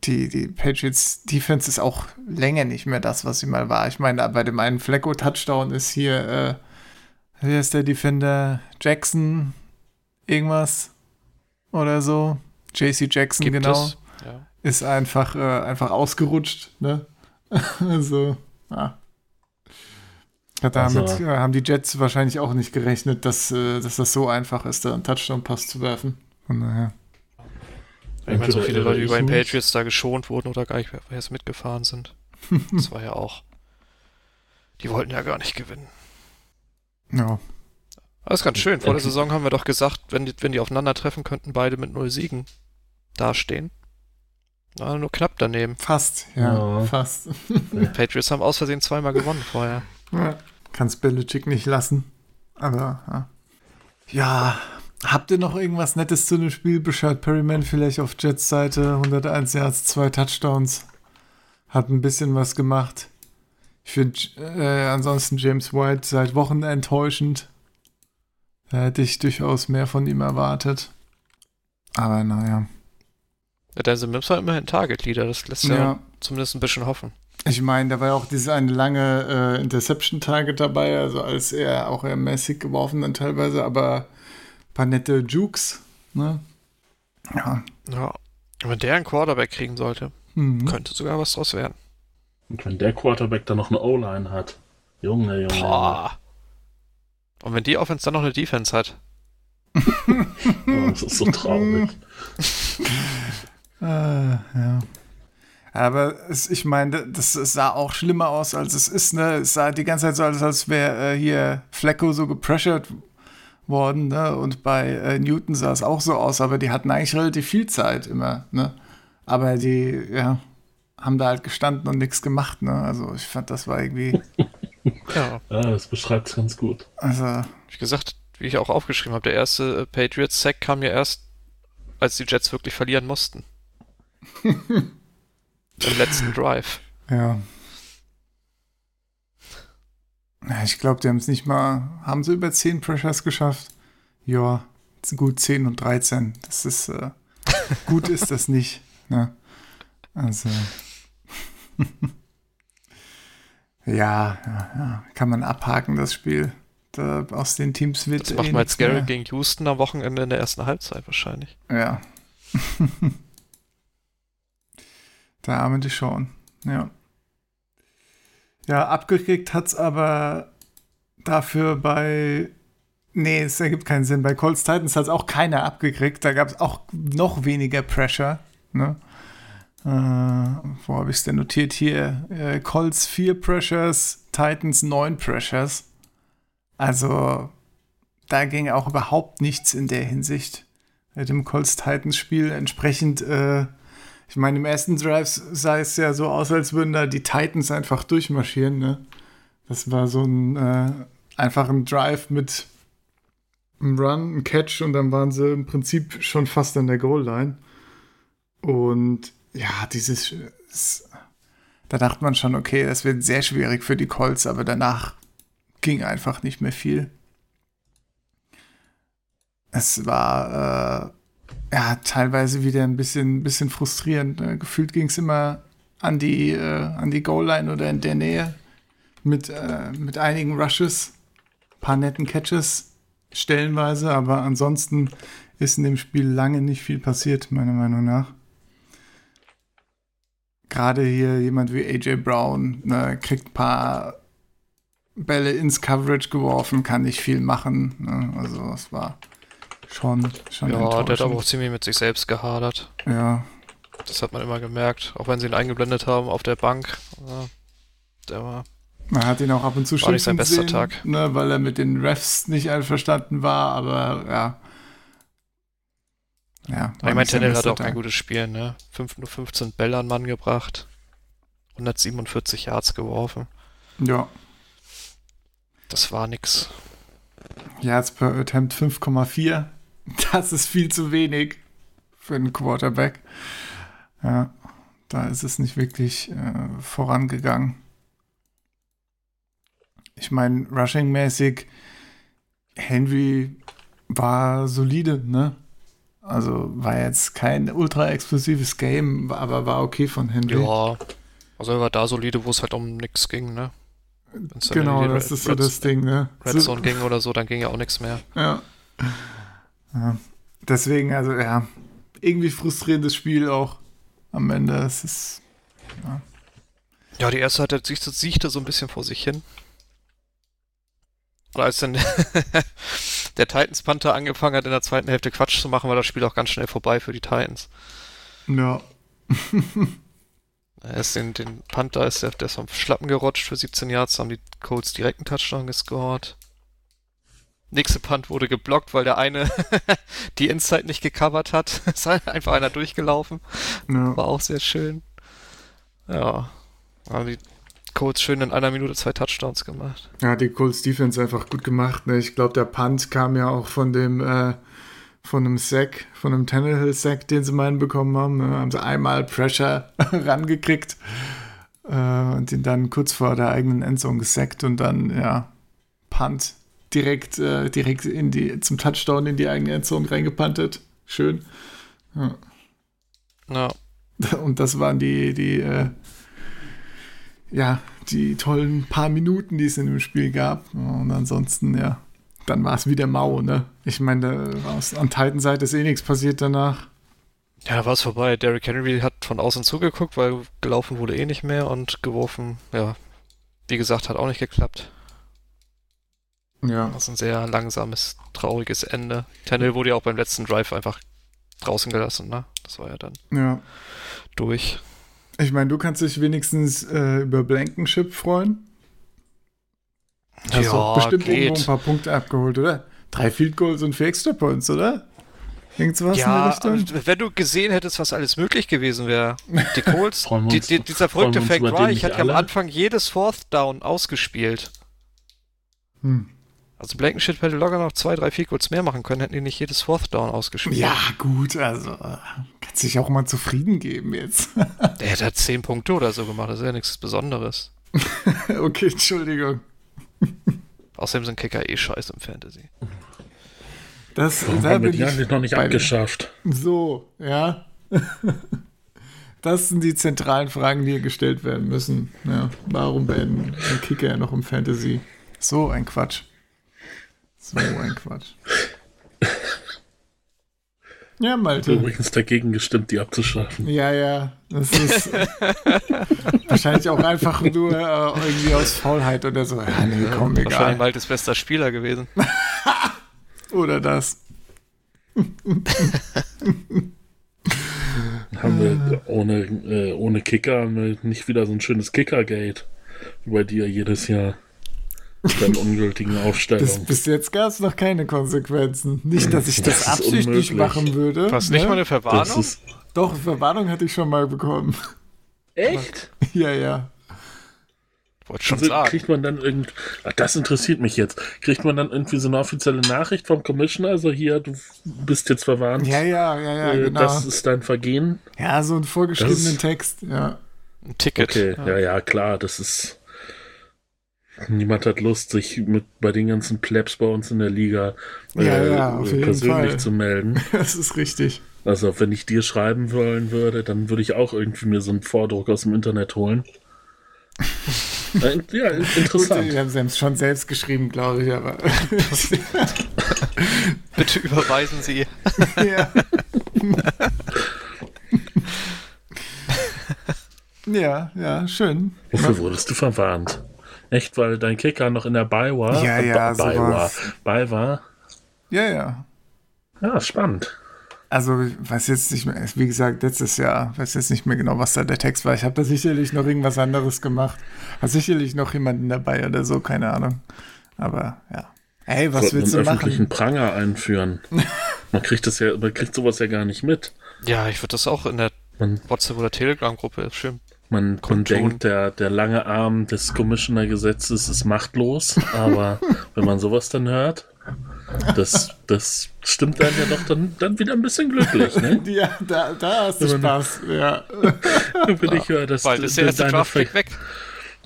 Die, die Patriots Defense ist auch länger nicht mehr das, was sie mal war. Ich meine, bei dem einen Flecko-Touchdown ist hier, wer ist der Defender? Jackson, irgendwas oder so. JC Jackson, Gibt genau es? Ja. ist einfach, äh, einfach ausgerutscht, ne? also, ja. Damit Also- äh, haben die Jets wahrscheinlich auch nicht gerechnet, dass, äh, dass das so einfach ist, da einen Touchdown-Pass zu werfen. Von daher. Ich meine, so viele Leute, die bei den. Patriots da geschont wurden oder gar nicht erst mitgefahren sind. Das war ja auch. Die wollten ja gar nicht gewinnen. Ja. Aber ist ganz schön. Vor der. Saison haben wir doch gesagt, wenn die, wenn die aufeinandertreffen, könnten beide mit null Siegen dastehen. Na, nur knapp daneben. Fast, ja, Ja. fast. Die Patriots haben aus Versehen zweimal gewonnen vorher. Ja. Kannst Belichick nicht lassen. Aber, ja. Ja, habt ihr noch irgendwas Nettes zu dem Spiel? Bescheid Perryman vielleicht auf Jets Seite. 101 Yards, zwei Touchdowns. Hat ein bisschen was gemacht. Ich finde äh, ansonsten James White seit Wochen enttäuschend. Da hätte ich durchaus mehr von ihm erwartet. Aber naja. Ja, Denzel Mims war immerhin Target-Leader. Das lässt ja. Ja. zumindest ein bisschen hoffen. Ich meine, da war ja auch diese eine lange äh, Interception-Target dabei, also als er auch eher mäßig geworfen dann teilweise, aber ein paar nette Jukes, ne? Ja. Ja. Wenn der einen Quarterback kriegen sollte, Mhm. könnte sogar was draus werden. Und wenn der Quarterback dann noch eine O-Line hat, Junge, Junge, Junge. Boah. Und wenn die Offense dann noch eine Defense hat. Oh, das ist so traurig. Äh, ja. Aber es, ich meine, das sah auch schlimmer aus, als es ist, ne? Es sah die ganze Zeit so aus, als wäre äh, hier Flecko so gepressured worden, ne? Und bei äh, Newton sah es auch so aus, aber die hatten eigentlich relativ viel Zeit immer, ne? Aber die, ja, haben da halt gestanden und nichts gemacht, ne? Also ich fand, das war irgendwie, Ja. Ja, das beschreibt es ganz gut. also, Wie gesagt, wie ich auch aufgeschrieben habe, der erste äh, Patriots-Sack kam ja erst, als die Jets wirklich verlieren mussten. Im letzten Drive. ja. Ja, ich glaube, die haben es nicht mal, haben sie über 10 Pressures geschafft? Ja, gut 10 und 13. Das ist, äh, gut ist das nicht, ne? Also, ja, ja, ja, kann man abhaken, das Spiel. Da, aus den Teams wird. Das macht eh man jetzt Garrett gegen Houston am Wochenende in der ersten Halbzeit wahrscheinlich. Ja. Der arme Deshaun. Ja. Ja, abgekriegt hat's aber dafür bei. Nee, es ergibt keinen Sinn. Bei Colts Titans hat's auch keiner abgekriegt. Da gab's auch noch weniger Pressure. Ne? Äh, wo habe ich es denn notiert? Hier: äh, Colts 4 Pressures, Titans 9 Pressures. Also, da ging auch überhaupt nichts in der Hinsicht bei dem Colts Titans Spiel. Entsprechend, äh, ich meine, im ersten Drive sah es ja so aus, als würden da die Titans einfach durchmarschieren. Ne? Das war so ein äh, einfach ein Drive mit einem Run, ein Catch und dann waren sie im Prinzip schon fast an der Goal Line. Und ja, dieses, es- da dachte man schon, okay, das wird sehr schwierig für die Colts, aber danach ging einfach nicht mehr viel. Es war äh, ja teilweise wieder ein bisschen, bisschen frustrierend. Ne? Gefühlt ging es immer an die, äh, an die Goal-Line oder in der Nähe mit, äh, mit einigen Rushes, paar netten Catches stellenweise, aber ansonsten ist in dem Spiel lange nicht viel passiert, meiner Meinung nach. Gerade hier jemand wie AJ Brown ne, kriegt ein paar Bälle ins Coverage geworfen, kann nicht viel machen. Ne? Also es war schon, schon Ja, der hat aber auch ziemlich mit sich selbst gehadert. Ja, Das hat man immer gemerkt. Auch wenn sie ihn eingeblendet haben auf der Bank. Ja, der war. man hat ihn auch ab und zu War nicht sein bester sehen, Tag. Ne, weil er mit den Refs nicht einverstanden war, aber ja. Ja, Ich meine, Tennell hat auch kein gutes Spiel, ne? Fünf, nur 15 Bälle an Mann gebracht. 147 Yards geworfen. Ja, Das war nix. Yards per Attempt 5,4. Das ist viel zu wenig für einen Quarterback. Ja, da ist es nicht wirklich äh, vorangegangen. Ich meine, rushing-mäßig, Henry war solide, ne? Also war jetzt kein ultra explosives Game, aber war okay von Henry. Ja. Also er war da solide, wo es halt um nix ging, ne? Genau, das Red- ist so Red- das Ding, ne? Red So- Zone ging oder so, dann ging ja auch nichts mehr. Ja. ja. Deswegen, also ja, irgendwie frustrierendes Spiel auch am Ende. Es ist. Ja, die erste Halbzeit siechte, siechte so ein bisschen vor sich hin. Und als dann der Titans Panther angefangen hat, in der zweiten Hälfte Quatsch zu machen, war das Spiel auch ganz schnell vorbei für die Titans. Ja. Er ist den, den Panther ist der, der ist vom Schlappen gerutscht für 17 Yards, haben die Colts direkt einen Touchdown gescored. Nächste Punt wurde geblockt, weil der eine die Inside nicht gecovert hat. ist einfach einer durchgelaufen. ja. War auch sehr schön. Ja. Haben die Colts schön in einer Minute zwei Touchdowns gemacht. Ja, die Colts Defense einfach gut gemacht. Ne? Ich glaube, der Punt kam ja auch von dem, äh, von einem Sack, von einem Tannehill-Sack, den sie mal bekommen haben. Ne? Haben sie einmal Pressure rangekriegt äh, und ihn dann kurz vor der eigenen Endzone gesackt und dann, ja, Punt direkt, äh, direkt in die, zum Touchdown in die eigene Endzone reingepuntet. Schön. Ja. Und das waren die, die, äh, ja, die tollen paar Minuten, die es in dem Spiel gab. Und ansonsten, ja, dann war es wieder mau, ne? Ich meine, aus- an Titan-Seite ist eh nichts passiert danach. Ja, da war es vorbei. Derrick Henry hat von außen zugeguckt, weil gelaufen wurde eh nicht mehr und geworfen, ja, wie gesagt, hat auch nicht geklappt. Ja. Das ist ein sehr langsames, trauriges Ende. Tannehill wurde ja auch beim letzten Drive einfach draußen gelassen, ne? Das war ja dann Ja. durch. Ich meine, du kannst dich wenigstens äh, über Blankenship freuen. Hast Ja, doch bestimmt geht. irgendwo ein paar Punkte abgeholt, oder? Drei Field Goals und vier Extra Points, oder? Irgendwas Ja, in der Richtung? aber wenn du gesehen hättest, was alles möglich gewesen wäre. Die Colts, die, die, dieser verrückte wir uns Fake über den Reich nicht hat ja am alle? Anfang jedes Fourth Down ausgespielt. Hm. Also Blankenship hätte locker noch zwei, drei Field Goals mehr machen können, hätten die nicht jedes Fourth Down ausgespielt. Ja, gut, also äh, kannst dich auch mal zufrieden geben jetzt. Der hätte halt zehn Punkte oder so gemacht, das ist ja nichts Besonderes. okay, Entschuldigung. Außerdem sind Kicker eh scheiße im Fantasy. Das, Warum da haben wir bin die ich eigentlich noch nicht abgeschafft? So, ja. Das sind die zentralen Fragen, die hier gestellt werden müssen. Ja, warum werden Kicker noch im Fantasy? So ein Quatsch. So ein Quatsch. Ja, Malte. Übrigens dagegen gestimmt, die abzuschaffen. Ja, ja. Das ist wahrscheinlich auch einfach nur äh, irgendwie aus Faulheit oder so. Ja, nee, komm, Wahrscheinlich egal. Maltes bester Spieler gewesen. Oder das. Haben wir ohne, äh, ohne Kicker haben wir nicht wieder so ein schönes Kicker-Gate. Wie bei dir jedes Jahr. Deinen ungültigen Bis, Aufstellungen. bis jetzt gab es noch keine Konsequenzen. Nicht, dass ich das, Das absichtlich machen würde. Was nicht ne? mal eine Das Verwarnung? ist Doch, Verwarnung hatte ich schon mal bekommen. echt? ja, ja. Wollte schon Also sagen. kriegt man dann irgend. Ach, das interessiert mich jetzt. Kriegt man dann irgendwie so eine offizielle Nachricht vom Commissioner? Also hier, du bist jetzt verwarnt. Ja, ja, ja, ja, äh, genau. Das ist dein Vergehen. Ja, so einen vorgeschriebenen Das Text, ja. Ein Ticket. Okay, ja. ja, klar, das ist. Niemand hat Lust, sich mit bei den ganzen Plebs bei uns in der Liga äh, Ja, ja, jeden persönlich Fall. zu melden. Das ist richtig. Also, wenn ich dir schreiben wollen würde, dann würde ich auch irgendwie mir so einen Vordruck aus dem Internet holen. Äh, ja, Gut, interessant. die haben es schon selbst geschrieben, glaube ich, aber. Bitte überweisen Sie. ja. ja, ja, schön. Wofür wurdest du verwarnt? Echt, weil dein Kicker noch in der Bei war? Ja, Äh, ja, bei war. Bei war? Ja, ja. Ja, spannend. Also, ich weiß jetzt nicht mehr, wie gesagt, letztes Jahr, weiß jetzt nicht mehr genau, was da der Text war. Ich habe da sicherlich noch irgendwas anderes gemacht. Hat sicherlich noch jemanden dabei oder so, keine Ahnung. Aber ja. Hey, was Sollten willst du einen öffentlichen machen? Pranger einführen. Man kriegt das ja, man kriegt sowas ja gar nicht mit. Ja, ich würde das auch in der Man, WhatsApp- oder Telegram-Gruppe schön. Man, denkt, der, der lange Arm des Commissioner-Gesetzes ist machtlos, aber wenn man sowas dann hört, das, das stimmt dann ja doch dann, dann wieder ein bisschen glücklich, ne? Ja, da, da hast du Wenn man- Spaß. Ja. Wenn ich höre, dass, Bald ist erste deine, Ver weg.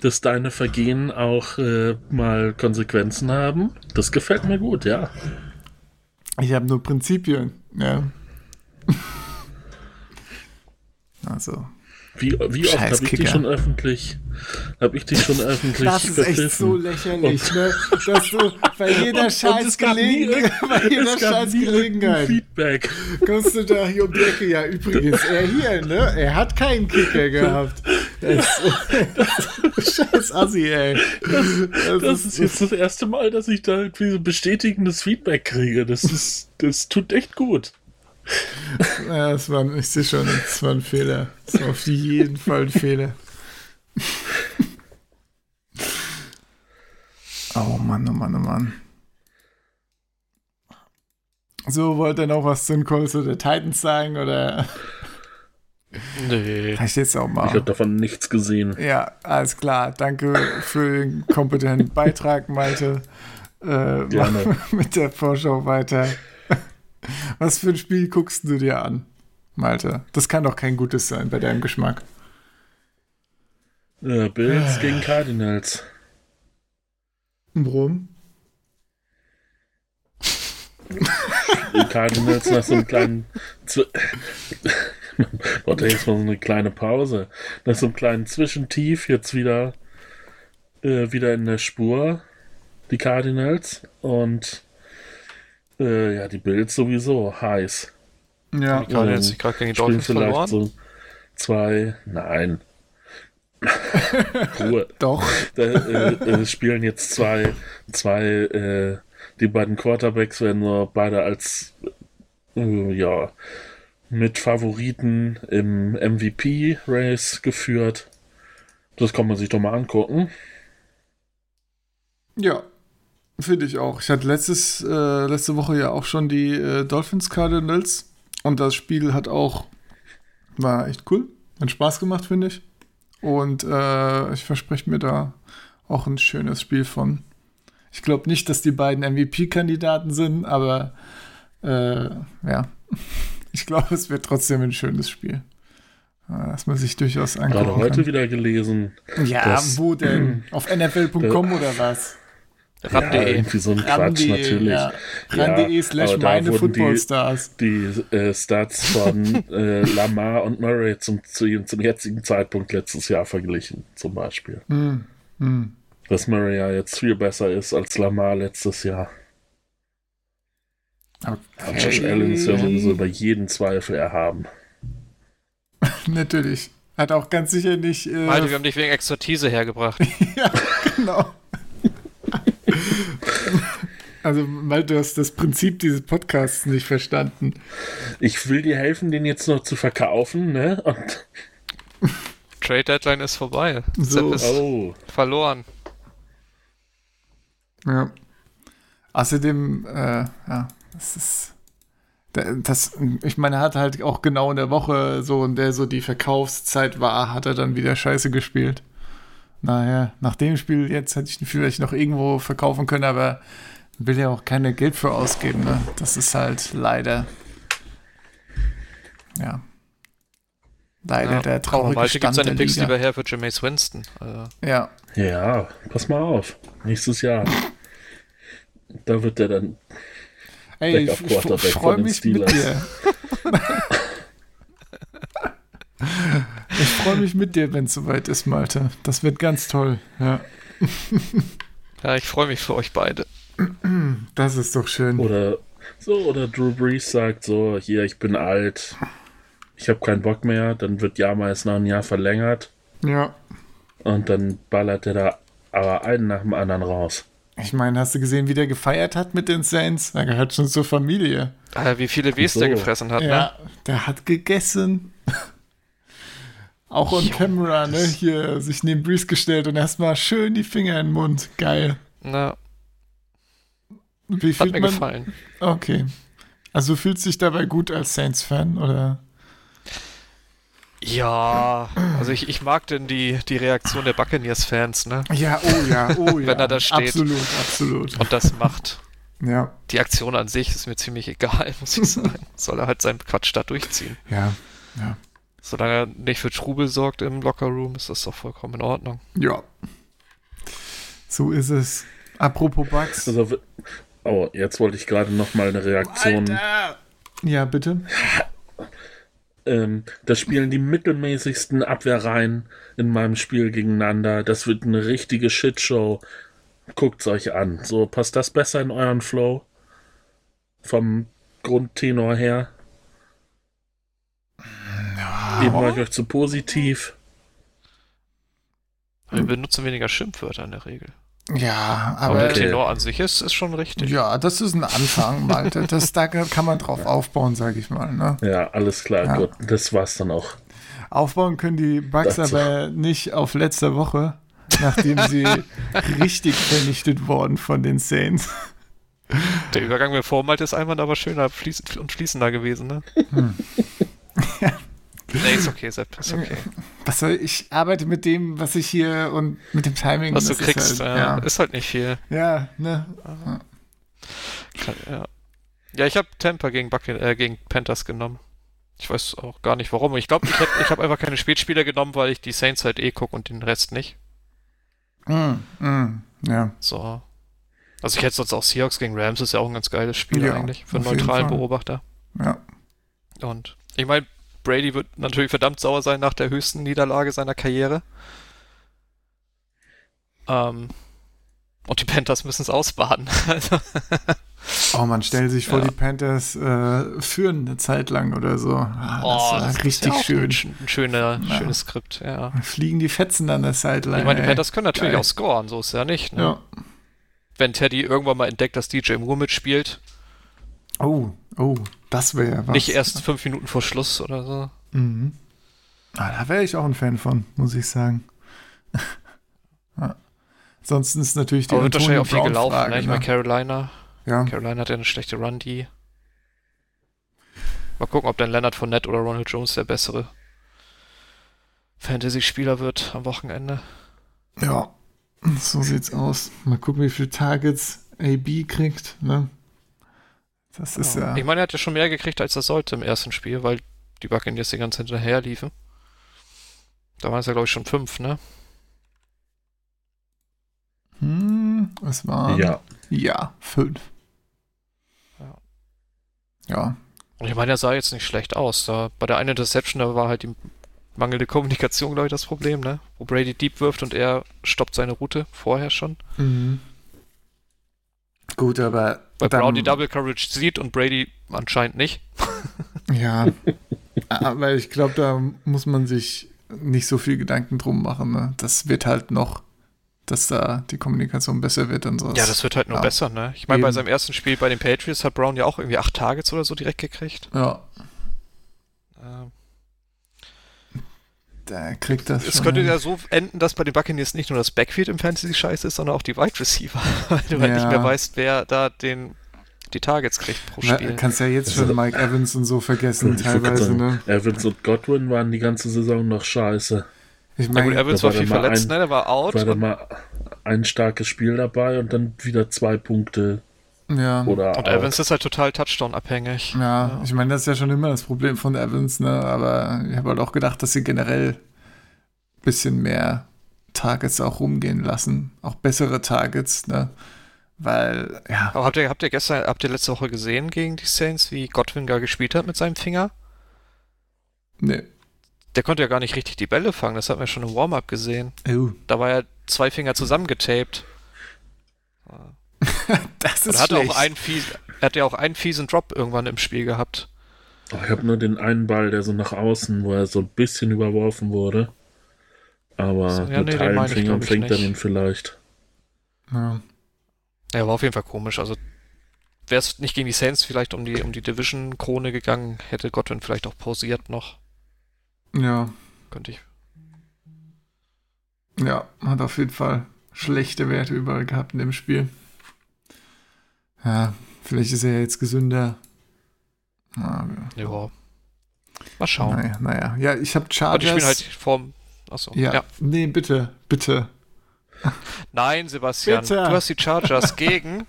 dass deine Vergehen auch äh, mal Konsequenzen haben, das gefällt mir gut, ja. Ich habe nur Prinzipien. Ja. Also, Wie, wie oft habe ich dich schon öffentlich, habe ich dich schon öffentlich das ist echt so lächerlich, ne? Dass du bei jeder Und- und scheiß es gab nie Gelegenheit, irgend- bei jeder es gab scheiß nie irgendein Gelegenheit Feedback. kommst du da hier um die Ecke. Ja, übrigens, er hier, ne? Er hat keinen Kicker gehabt. Das, scheiß Assi, ey. Das, Das ist jetzt das erste Mal, dass ich da irgendwie so bestätigendes Feedback kriege. Das ist, das tut echt gut. Ja, das war, ich sehe schon, das war ein Fehler. Das war auf jeden Fall ein Fehler. Oh Mann, oh Mann, oh Mann. So, wollt ihr noch was zu den Colts oder Titans sagen? Oder Nee. reicht jetzt auch Ich mal? habe davon nichts gesehen. Ja, alles klar. Danke für den kompetenten Beitrag, Malte. Äh, Gerne. mach mit der Vorschau weiter. Was für ein Spiel guckst du dir an, Malte? Das kann doch kein gutes sein bei deinem Geschmack. Äh, Bills gegen Cardinals. Warum? Die Cardinals nach so einem kleinen. Warte, jetzt mal so eine kleine Pause. Nach so einem kleinen Zwischentief jetzt wieder, äh, wieder in der Spur. Die Cardinals. Und äh, ja, die Bills sowieso heiß. Ja. Die gerade Ähm, jetzt gerade gegen die Dolphins verloren. so zwei. Nein. Ruhe. Doch. Da, äh, äh, spielen jetzt zwei, zwei, äh, die beiden Quarterbacks werden nur beide als, äh, ja, mit Favoriten im MVP-Race geführt. Das kann man sich doch mal angucken. Ja. Finde ich auch. Ich hatte letztes, äh, letzte Woche ja auch schon die äh, Dolphins Cardinals und das Spiel hat auch, war echt cool. Hat Spaß gemacht, finde ich. Und äh, ich verspreche mir da auch ein schönes Spiel von. Ich glaube nicht, dass die beiden MVP-Kandidaten sind, aber äh, ja, ich glaube, es wird trotzdem ein schönes Spiel. Äh, Das man sich durchaus angucken Gerade heute kann. wieder gelesen. Ja, wo denn? Auf nfl.com oder was? Ja, Ran.de. irgendwie so ein Quatsch, Ran.de, natürlich. Ja. Ran.de Ja, slash meine wurden die- Footballstars. Die äh, Stats von äh, Lamar und Murray zum, zu, zum jetzigen Zeitpunkt letztes Jahr verglichen, zum Beispiel. Hm, hm. Dass Murray ja jetzt viel besser ist als Lamar letztes Jahr. Aber Josh Allen ist ja sowieso über jeden Zweifel erhaben. Natürlich. Hat auch ganz sicher nicht. Äh, Malte, wir haben dich wegen Expertise hergebracht. ja, genau. Also, weil du hast das Prinzip dieses Podcasts nicht verstanden. Ich will dir helfen, den jetzt noch zu verkaufen, ne? Und Trade Deadline ist vorbei. So. Ist oh, verloren. Ja. Außerdem, äh, ja, das ist. da- Das, ich meine, er hat halt auch genau in der Woche, so in der so die Verkaufszeit war, hat er dann wieder Scheiße gespielt. Naja, nach dem Spiel jetzt hätte ich ihn vielleicht noch irgendwo verkaufen können, aber will ja auch keine Geld für ausgeben, ne? Das ist halt leider. Ja. Leider Ja. der traurige Malte gibt Stand seine der Picks lieber her für Jameis Winston. Also, Ja, ja, pass mal auf. Nächstes Jahr. Da wird der dann. Ey, ich, ich, freue mich mit Steelers. dir. ich freue mich mit dir, wenn es soweit ist, Malte. Das wird ganz toll. Ja, ja, ich freue mich für euch beide. Das ist doch schön. Oder so, oder Drew Brees sagt so: Hier, ich bin alt. Ich habe keinen Bock mehr. Dann wird Jameis nach einem Jahr verlängert. Ja, Und dann ballert er da aber einen nach dem anderen raus. ich meine, hast du gesehen, wie der gefeiert hat mit den Saints? Er gehört schon zur Familie. Ah, wie viele Ws so. der gefressen hat, ne? Ja, der hat gegessen. Auch on camera, ne? Hier sich neben Breeze gestellt und erstmal schön die Finger in den Mund. Geil. Na, Wie hat fühlt mir man? gefallen. Okay. Also du fühlst dich dabei gut als Saints-Fan, oder? Ja, also ich, ich mag denn die, die Reaktion der Buccaneers-Fans, ne? Ja, oh ja, oh ja. Wenn er da steht. Absolut, absolut. Und das macht. Ja, Die Aktion an sich ist mir ziemlich egal, muss ich sagen. Soll er halt seinen Quatsch da durchziehen. ja, ja. Solange er nicht für Trubel sorgt im Lockerroom, ist das doch vollkommen in Ordnung. Ja. So ist es. Apropos Bugs. Also, oh, jetzt wollte ich gerade noch mal eine Reaktion. Ja, bitte. Ähm, da spielen die mittelmäßigsten Abwehrreihen in meinem Spiel gegeneinander. Das wird eine richtige Shitshow. Guckt's euch an. So, passt das besser in euren Flow? Vom Grundtenor her? Eben war ich euch zu positiv. Wir benutzen weniger Schimpfwörter in der Regel. Ja, Aber aber der. Tenor an sich ist, ist schon richtig. ja, das ist ein Anfang, Malte. Das, da kann man drauf aufbauen, sage ich mal. Ne? Ja, alles klar, Ja. gut. Das war's dann auch. Aufbauen können die Bugs Dazu. aber nicht auf letzter Woche, nachdem sie richtig vernichtet wurden von den Saints. Der Übergang mit Vormalt ist einmal aber schöner und fließender gewesen, ne? nee, ist okay, Sepp, ist okay. Was soll ich arbeite mit dem, was ich hier und mit dem Timing. Was du das ist kriegst, halt, ja. ist halt nicht viel. ja, ne? Ja. ja, ich habe Tampa gegen, äh, gegen Panthers genommen. Ich weiß auch gar nicht warum. Ich glaube, ich, ich habe einfach keine Spätspieler genommen, weil ich die Saints halt eh gucke und den Rest nicht. Mm, mm, ja. So. Also ich hätte sonst auch Seahawks gegen Rams, ist ja auch ein ganz geiles Spiel Ja, eigentlich für einen neutralen. Beobachter. Ja. Und ich meine, Brady wird natürlich verdammt sauer sein nach der höchsten Niederlage seiner Karriere. Ähm, und die Panthers müssen es ausbaden. Also, Oh, man stellt sich vor, Ja. die Panthers äh, führen eine Zeit lang oder so. Ah, das war ist richtig ja auch schön. Ein, sch- ein schöner, Ja. schönes Skript, ja. Fliegen die Fetzen an der Sideline. Ich meine, die. Panthers können natürlich Geil. auch scoren, so ist ja nicht. Ne? Ja. Wenn Teddy irgendwann mal entdeckt, dass DJ Moore mitspielt, Oh, oh, das wäre was. nicht erst fünf Minuten vor Schluss oder so. Mhm. Ah, da wäre ich auch ein Fan von, muss ich sagen. ja. Ansonsten ist natürlich die Aber wird wahrscheinlich auch viel gelaufen. Brown-Frage, Ne? Ich meine, ne? Carolina, Ja. Carolina hat ja eine schlechte Run-D. Mal gucken, ob dann Leonard Fournette oder Ronald Jones der bessere Fantasy-Spieler wird am Wochenende. ja, so sieht's aus. Mal gucken, wie viele Targets AB kriegt. Ne? Das ist ja. Ich meine, er hat ja schon mehr gekriegt, als er sollte im ersten Spiel, weil die Buccaneers die ganze hinterher liefen. Da waren es ja, glaube ich, schon fünf, ne? Hm, es waren. Ja. Ja, fünf. Ja. Ja. Und ich meine, er sah jetzt nicht schlecht aus. Da, bei der einen Interception, da war halt die mangelnde Kommunikation, glaube ich, das Problem, ne? Wo Brady deep wirft und er stoppt seine Route vorher schon. Mhm. Gut, aber. Weil dann- Brown die Double Coverage sieht und Brady anscheinend nicht. Ja. aber ich glaube, da muss man sich nicht so viel Gedanken drum machen. Ne? Das wird halt noch, dass da die Kommunikation besser wird und so. Ja, das wird halt nur ja. besser, ne? Ich meine, bei seinem ersten Spiel bei den Patriots hat Brown ja auch irgendwie acht Targets oder so direkt gekriegt. Ja, Ähm, der kriegt das. Es schon könnte hin. ja so enden, dass bei den Buccaneers nicht nur das Backfield im Fantasy scheiße ist, sondern auch die Wide Receiver. Weil du halt Ja. nicht mehr weißt, wer da den, die Targets kriegt pro Ja, Spiel. kannst ja jetzt schon Mike Evans und so vergessen, Ich teilweise, ne? Evans und Godwin waren die ganze Saison noch scheiße. Ich Ja, gut, meine, Evans da war war viel dann verletzt, ein- ne? Der war out. War da Und, mal ein starkes Spiel dabei und dann wieder zwei Punkte ja. oder und. Evans ist halt total Touchdown-abhängig. Ja, ich meine, das ist ja schon immer das Problem von Evans, ne? Aber ich habe halt auch gedacht, dass sie generell ein bisschen mehr Targets auch rumgehen lassen. Auch bessere Targets, ne? Weil, ja, Aber habt ihr, habt ihr gestern, habt ihr letzte Woche gesehen gegen die Saints, wie Godwin gar gespielt hat mit seinem Finger? ne. Der konnte ja gar nicht richtig die Bälle fangen, das hat man schon im Warm-Up gesehen. Oh, Da war ja zwei Finger zusammengetaped. das ist er hatte schlecht. auch einen fies, er hat ja auch einen fiesen Drop irgendwann im Spiel gehabt. Oh, Ich habe nur den einen Ball, der so nach außen, wo er so ein bisschen überworfen wurde. Aber So, ja, mit nee, allen Fingern fängt er den vielleicht. ja. Ja, war auf jeden Fall komisch. Also wäre es nicht gegen die Saints vielleicht um die, um die Division-Krone gegangen, hätte Godwin vielleicht auch pausiert noch. ja, Könnte ich. ja, hat auf jeden Fall schlechte Werte überall gehabt in dem Spiel. Ja, vielleicht ist er ja jetzt gesünder. Na, Ja. Mal schauen. naja, naja. Ja, ich habe Aber die Chargers. spielen halt vorm. Achso. ja. Ja. nee, bitte, bitte. Nein, Sebastian. Bitte. Du hast die Chargers gegen.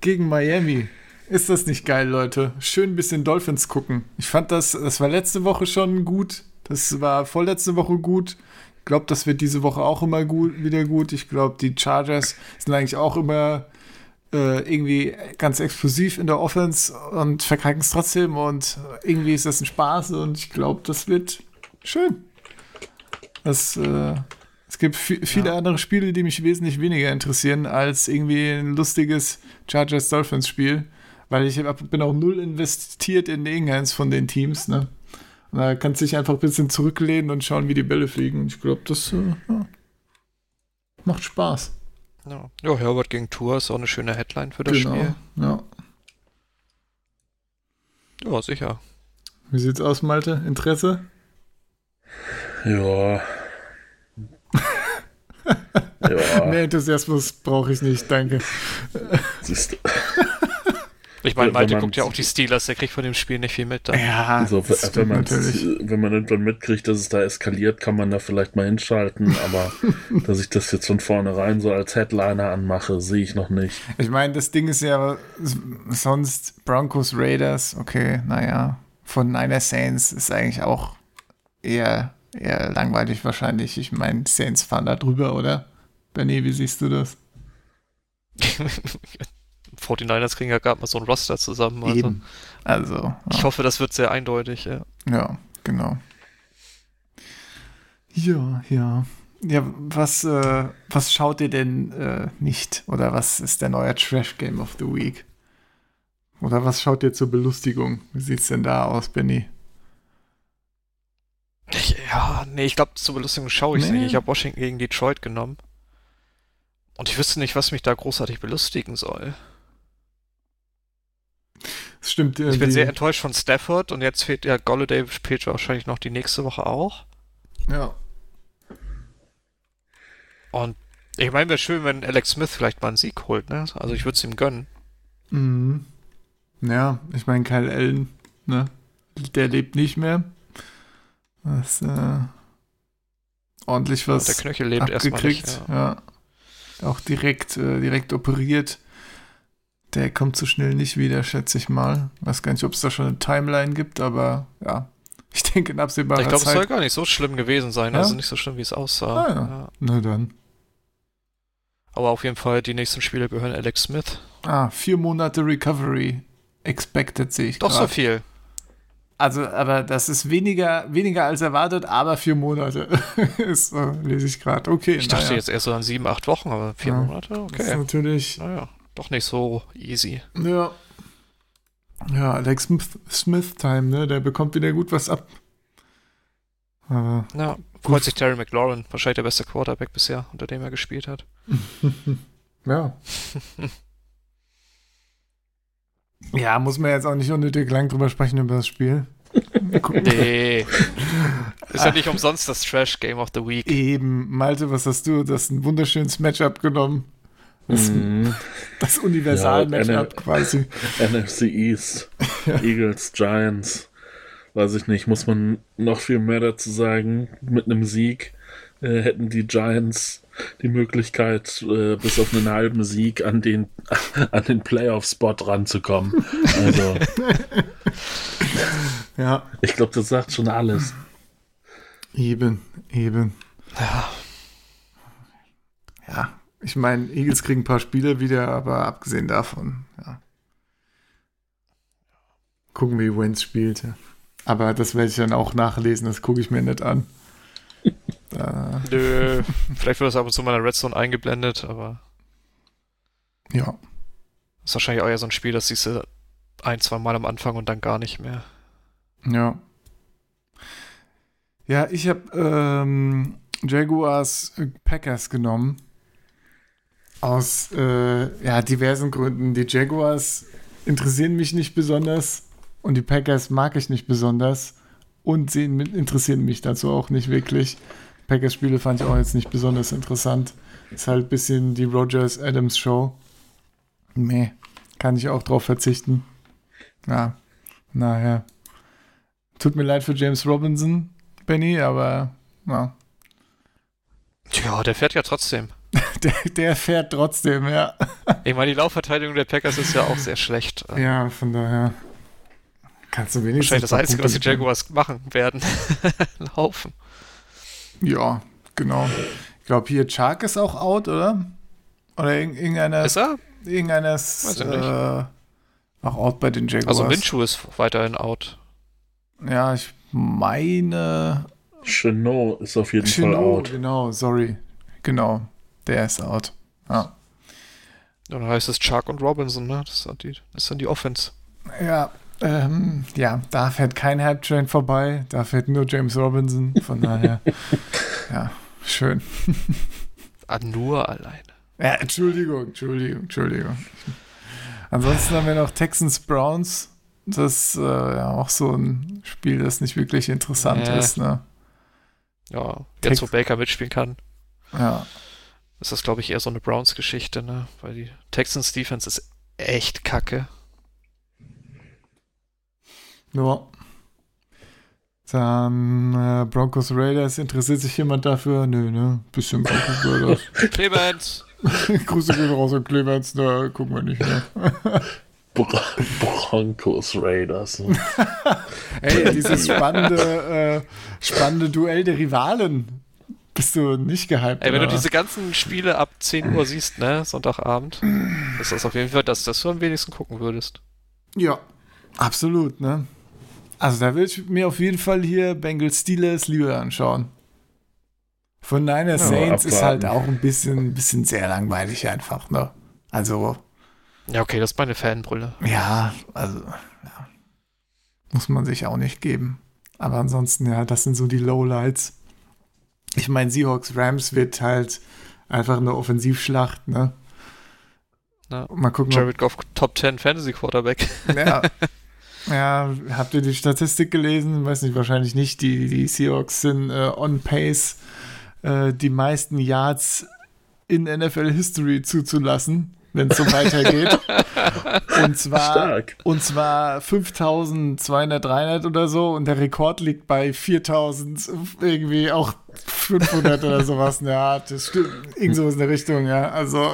Gegen Miami. Ist das nicht geil, Leute? Schön ein bisschen Dolphins gucken. Ich fand das, das war letzte Woche schon gut. Das war vorletzte Woche gut. Ich glaube, das wird diese Woche auch immer gut, wieder gut. Ich glaube, die Chargers sind eigentlich auch immer irgendwie ganz explosiv in der Offense und verkacken es trotzdem. Und irgendwie ist das ein Spaß und ich glaube, das wird schön. Das, äh, es gibt vi- viele andere Spiele, die mich wesentlich weniger interessieren als irgendwie ein lustiges Chargers-Dolphins-Spiel, weil ich bin auch null investiert in irgendeins von den Teams. Ne? Und da kannst du dich einfach ein bisschen zurücklehnen und schauen, wie die Bälle fliegen. Und ich glaube, das äh, ja, macht Spaß. Ja. ja, Herbert gegen Tour ist auch eine schöne Headline für das Spiel. Ja. Ja, sicher. Wie sieht's aus, Malte? Interesse? Ja. ja, Mehr Enthusiasmus brauche ich nicht, danke. siehst du. Ich meine, Malte guckt ja auch die Steelers, der kriegt von dem Spiel nicht viel mit. Dann. Ja, Also, das wenn, man, natürlich. wenn man irgendwann mitkriegt, dass es da eskaliert, kann man da vielleicht mal hinschalten, aber dass ich das jetzt von vornherein so als Headliner anmache, sehe ich noch nicht. Ich meine, das Ding ist ja sonst Broncos Raiders, okay, naja. Von Niner Saints ist eigentlich auch eher, eher langweilig wahrscheinlich. Ich meine, Saints fahren da drüber, oder? Benny, wie siehst du das? 49ers kriegen ja gerade mal so ein Roster zusammen. Also. Eben. Also, Ich ja, hoffe, das wird sehr eindeutig. Ja. ja genau. Ja, ja. Ja, was, äh, was schaut ihr denn äh, nicht? Oder was ist der neue Trash Game of the Week? Oder was schaut ihr zur Belustigung? Wie sieht's denn da aus, Benny? Ich, ja, nee, ich glaube, zur Belustigung schaue ich Nee. nicht. Ich habe Washington gegen Detroit genommen. Und ich wüsste nicht, was mich da großartig belustigen soll. Das stimmt. äh, Ich bin sehr enttäuscht von Stafford und jetzt fehlt ja Golladay spielt wahrscheinlich noch die nächste Woche auch. Ja. Und ich meine, wäre schön, wenn Alex Smith vielleicht mal einen Sieg holt, ne? Also ich würde es ihm gönnen. Mhm. Ja, ich meine, Kyle Allen, ne? Der lebt nicht mehr. Das, äh, ordentlich was der Knöchel lebt erstmal nicht. ja. Auch direkt, äh, direkt operiert. Der kommt so schnell nicht wieder, schätze ich mal. Weiß gar nicht, ob es da schon eine Timeline gibt, aber ja. Ich denke in absehbarer Ich glaube, es Zeit. soll gar nicht so schlimm gewesen sein. Ja? Also nicht so schlimm, wie es aussah. Ah, ja. Ja. Na dann. Aber auf jeden Fall, die nächsten Spiele gehören Alex Smith. Ah, vier Monate Recovery expected, sehe ich Doch so grad. viel. Also, aber das ist weniger, weniger als erwartet, aber vier Monate. so, lese ich gerade. Okay, Ich dachte naja. jetzt erst so an sieben, acht Wochen, aber vier Ja. Monate? Das ist Okay. natürlich Naja. Doch nicht so easy. Ja. Ja, Alex Smith, Smith Time, ne? Der bekommt wieder gut was ab. Aber Ja, freut sich Terry McLaurin, wahrscheinlich der beste Quarterback bisher, unter dem er gespielt hat. ja. ja, muss man jetzt auch nicht unnötig lang drüber sprechen über das Spiel. Nee. Ist ja nicht umsonst das Trash Game of the Week. Eben, Malte, was hast du? Das ist ein wunderschönes Matchup genommen. Das, Mhm. das Universal-Matchup Ja, quasi. NFC East, Eagles, Giants, weiß ich nicht, muss man noch viel mehr dazu sagen. Mit einem Sieg äh, hätten die Giants die Möglichkeit, äh, bis auf einen halben Sieg an den, an den Playoff-Spot ranzukommen. Also, Ja, ich glaube, das sagt schon alles. eben, eben. Ja, Ja, ich meine, Eagles kriegen ein paar Spiele wieder, aber abgesehen davon, ja. Gucken, wie Wentz spielt. ja. Aber das werde ich dann auch nachlesen, das gucke ich mir nicht an. Nö. Vielleicht wird das ab und zu mal in der Red Zone eingeblendet, aber ja, ist wahrscheinlich auch eher so ein Spiel, das siehst du ein, zwei Mal am Anfang und dann gar nicht mehr. ja. Ja, ich habe ähm, Jaguars äh, Packers genommen. Aus äh, ja, diversen Gründen. Die Jaguars interessieren mich nicht besonders und die Packers mag ich nicht besonders und sie interessieren mich dazu auch nicht wirklich. Packers-Spiele fand ich auch jetzt nicht besonders interessant. Ist halt ein bisschen die Rogers-Adams-Show. Meh, kann ich auch drauf verzichten. Ja, naja. Tut mir leid für James Robinson, Benny, aber ja, Tja, der fährt ja trotzdem. Der, der fährt trotzdem, ja. Ich meine, die Laufverteidigung der Packers ist ja auch sehr schlecht. Ja, von daher kannst du wenigstens. Wahrscheinlich das Einzige, was die Jaguars machen werden. Laufen. Ja, genau. Ich glaube, hier Chark ist auch out, oder? Oder irg- irgendeiner, Ist er? irgendeiner ist Weiß ich nicht. äh, auch out bei den Jaguars. Also Minshew ist weiterhin out. Ja, ich meine. Chenot ist auf jeden Fall Chenot, out. genau, sorry. Genau, der ist out. Ja. Dann heißt es Chuck und Robinson, ne? Das ist dann die, das ist dann die Offense. Ja, ähm, ja, da fährt kein Hype-Train vorbei, da fährt nur James Robinson, von daher, ja, schön. Ah, nur alleine. Ja, Entschuldigung, Entschuldigung, Entschuldigung. Ansonsten haben wir noch Texans Browns. Das ist äh, ja auch so ein Spiel, das nicht wirklich interessant Ja. ist. Ne? Ja, Tex- jetzt wo Baker mitspielen kann, Ja, ist das, glaube ich, eher so eine Browns-Geschichte, ne? Weil die Texans Defense ist echt kacke. ja. Dann äh, Broncos Raiders. Interessiert sich jemand dafür? Nö, ne? Bisschen Broncos Raiders. Clemens! Grüße gehen raus an Clemens, da gucken wir nicht mehr. Bron Broncos Raiders. Ey, dieses spannende, äh, spannende Duell der Rivalen. Bist du nicht gehypt? Ey, wenn du oder? diese ganzen Spiele ab 10 Uhr siehst, ne? Sonntagabend, ist das auf jeden Fall das, das du am wenigsten gucken würdest. Ja, absolut, ne? Also da will ich mir auf jeden Fall hier Bengals Steelers lieber anschauen. Von Niners Ja, Saints ist halt auch ein bisschen, ein bisschen sehr langweilig einfach, ne? Also, Ja, okay, das ist meine Fanbrille. ja, also, ja. Muss man sich auch nicht geben. Aber ansonsten, ja, das sind so die Lowlights. Ich meine, Seahawks Rams wird halt einfach eine Offensivschlacht, ne? Ja. Mal gucken, Jared Goff Top 10 Fantasy Quarterback. Ja. ja, habt ihr die Statistik gelesen? Weiß nicht, wahrscheinlich nicht. Die, die Seahawks sind äh, on pace, äh, die meisten Yards in NFL History zuzulassen, wenn es so weitergeht. und zwar Stark. und zwar 5200, 300 oder so und der Rekord liegt bei 4000 irgendwie auch 500 oder sowas. Ja, das stimmt. Irgend sowas in der Richtung, ja. Also,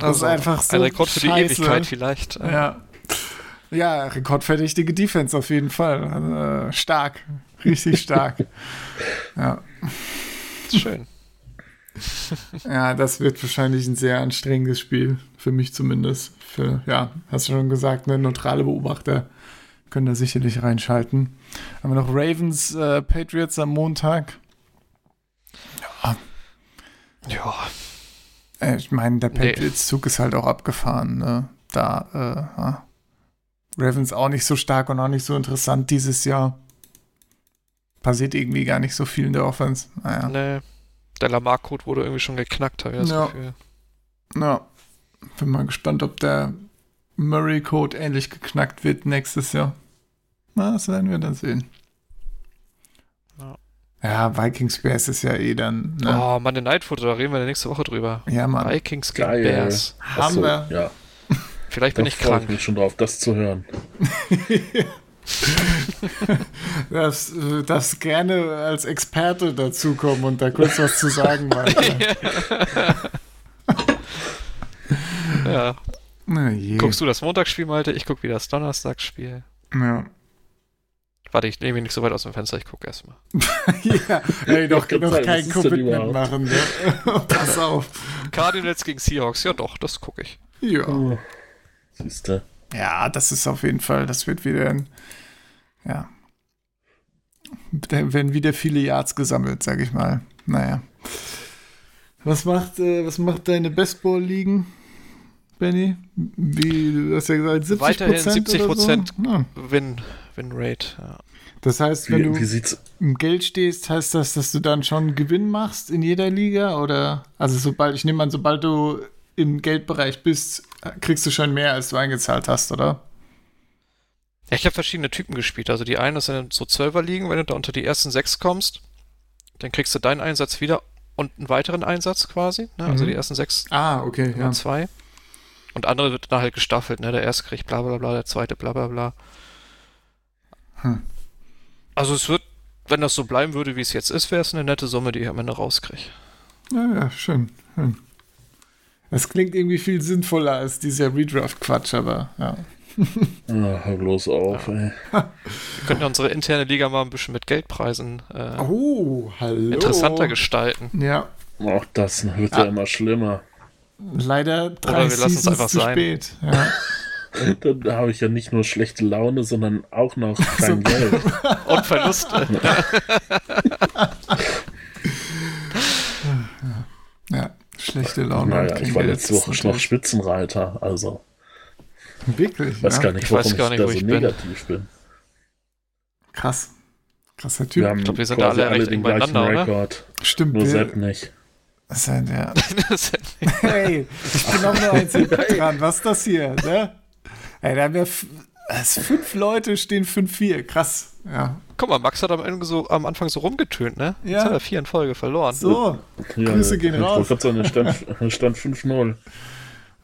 das ist einfach so Ein Rekord für die scheiße. Ewigkeit vielleicht. Ja. Ja, rekordverdächtige Defense auf jeden Fall. Äh, stark. Richtig stark. ja. Schön. Ja, das wird wahrscheinlich ein sehr anstrengendes Spiel. Für mich zumindest. Für, ja, hast du schon gesagt, ne, neutrale Beobachter können da sicherlich reinschalten. Haben wir noch Ravens, äh, Patriots am Montag. Ja, Äh, Ich meine, der. Patriots-Zug ist halt auch abgefahren. Ne? Da, äh, ja. Ravens auch nicht so stark und auch nicht so interessant dieses Jahr. Passiert irgendwie gar nicht so viel in der Offense. Naja. Nee. Der Lamar-Code wurde irgendwie schon geknackt, habe ich das Ja. Gefühl. Ja. Bin mal gespannt, ob der Murray-Code ähnlich geknackt wird nächstes Jahr. Na, das werden wir dann sehen. Ja. Ja, Vikings Bears ist ja eh dann. Ne? Oh, Monday Night Football, da reden wir nächste Woche drüber. Ja, Mann. Vikings gegen Geil. Bears. Haben so, wir. Ja, Vielleicht da bin ich freue ich krank. mich schon drauf, das zu hören. Das, äh, das gerne als Experte dazukommen und da kurz was zu sagen, Malte. Ja. Na je. Guckst du das Montagsspiel, Malte? Ich guck wieder das Donnerstagsspiel. Ja. Warte, ich nehme mich nicht so weit aus dem Fenster, ich gucke erstmal. ja. Ey, doch, noch sagen, kein Commitment machen. Ne? Pass auf. Cardinals gegen Seahawks, ja doch, das gucke ich. Ja. Oh. Siehst du? Ja, das ist auf jeden Fall, das wird wieder ein, ja. Da werden wieder viele Yards gesammelt, sag ich mal. Naja. Was macht, äh, was macht deine Bestball-Ligen, Benny? Wie, du hast ja gesagt, 70 Weiterhin Prozent 70%. oder so? Ja. Win, Win Rate. Ja. Das heißt, wenn Wie, du wie im Geld stehst, heißt das, dass du dann schon Gewinn machst in jeder Liga? Oder also sobald, ich nehme an, sobald du im Geldbereich bist, kriegst du schon mehr, als du eingezahlt hast, oder? Ja, ich habe verschiedene Typen gespielt. Also die eine sind so 12er liegen, wenn du da unter die ersten sechs kommst, dann kriegst du deinen Einsatz wieder und einen weiteren Einsatz quasi. Ne? Also Mhm. die ersten sechs Ah, okay, immer zwei. Und andere wird dann halt gestaffelt, ne? Der erste kriegt bla bla bla, der zweite bla bla bla. Hm. Also es wird, wenn das so bleiben würde, wie es jetzt ist, wäre es eine nette Summe, die ich am Ende rauskriege. Ja, ja, schön. schön. Das klingt irgendwie viel sinnvoller als dieser Redraft-Quatsch, aber ja. Ah, hör bloß auf, ey. Wir könnten ja unsere interne Liga mal ein bisschen mit Geldpreisen äh, Oh, hallo. interessanter gestalten. Ja, Auch das wird Ah. ja immer schlimmer. leider drei wir lassen es einfach zu sein. spät. Ja. Dann habe ich ja nicht nur schlechte Laune, sondern auch noch kein Geld. Und Verluste. ja, schlechte Laune. Naja, ich war letzte Woche noch Spitzenreiter, also Wirklich, weiß ja. gar nicht, Ich warum weiß ich gar nicht, da wo so ich bin. negativ bin. Krass. Krasser Typ. Wir haben glaub, wir sind alle recht den gleichen? Rekord, Stimmt. nur Sepp nicht. Das ist ein, ja. Hey, ich bin auch nur hinten dran. Was ist das hier? Ne? Ey, da haben wir es fünf Leute stehen 5-4. Krass. Ja. Guck mal, Max hat am, Ende so, am Anfang so rumgetönt, ne? Ja. Jetzt hat er vier in Folge verloren. So. Grüße gehen ich raus. wollte gerade sagen, stand, stand 5-0.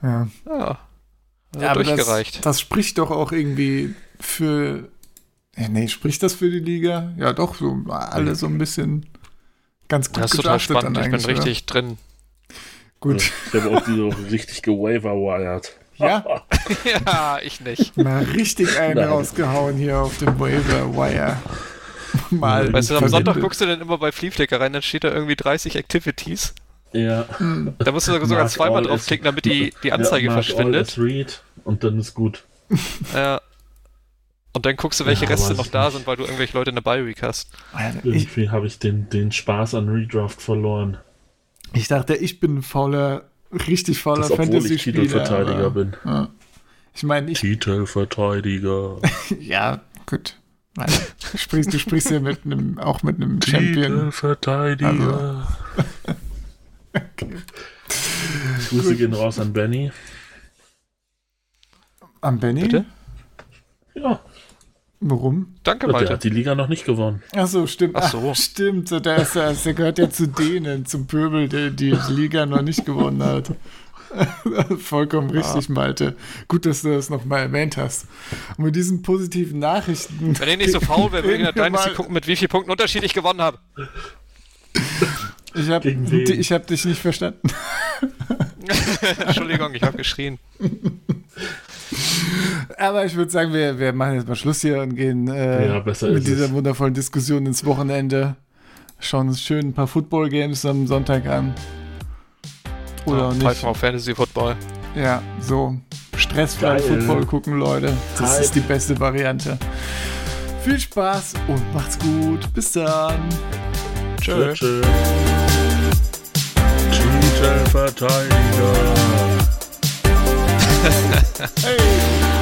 Ja. Ja. Also Ja, aber durchgereicht. Das, das spricht doch auch irgendwie für. Ja, nee, spricht das für die Liga? Ja, doch, so alle so ein bisschen ganz gut das ist total spannend. Ich bin eigentlich, oder? richtig drin. Gut. Ich habe auch die so richtig gewaverwired. Ja, ja, ich nicht. mal richtig einen Nein. rausgehauen hier auf dem Waiver Wire. Mal. Weißt du, am verwendet. Sonntag guckst du dann immer bei Fleaflicker rein, dann steht da irgendwie 30 Activities. Ja. Da musst du sogar Mark zweimal draufklicken, damit die, die Anzeige ja, mark verschwindet. read und dann ist gut. Ja. Und dann guckst du, welche Ja, Reste noch da nicht. sind, weil du irgendwelche Leute in der Bi-Week hast. Irgendwie habe ich den, den Spaß an Redraft verloren. ich dachte, ich bin ein fauler, richtig fauler Das, obwohl ich Fantasy-Spieler. Titelverteidiger aber- bin. Ja. Ich meine, ich. Titelverteidiger. Ja, gut. Nein, du, sprichst, du sprichst ja mit einem, auch mit einem Champion. Titelverteidiger. Grüße gehen raus an Benny. Am Benny? Bitte? Ja, Warum? Danke, der Malte. hat die Liga noch nicht gewonnen. Ach so, stimmt. Ach so. stimmt. Der, ist, ja- der gehört ja zu denen, zum Pöbel, der die Liga noch nicht gewonnen hat. Vollkommen richtig, Malte. Gut, dass du das nochmal erwähnt hast. Und mit diesen positiven Nachrichten. Wenn ich nicht so faul wäre, würde ich der Dynasty mal- gucken, mit wie vielen Punkten Unterschied ich gewonnen habe. Ich habe hab dich nicht verstanden. Entschuldigung, ich habe geschrien. Aber ich würde sagen, wir, wir machen jetzt mal Schluss hier und gehen äh, Ja, besser mit dieser es. wundervollen Diskussion ins Wochenende. Schauen uns schön ein paar Football-Games am Sonntag an. Oder auch nicht. Pfeifen auf Fantasy Football. Ja, so stressfrei Geil. Football gucken, Leute. Das Hype. ist die beste Variante. Viel Spaß und macht's gut. Bis dann. Tschö. Tschö. Tschö. Verteidiger. Hey.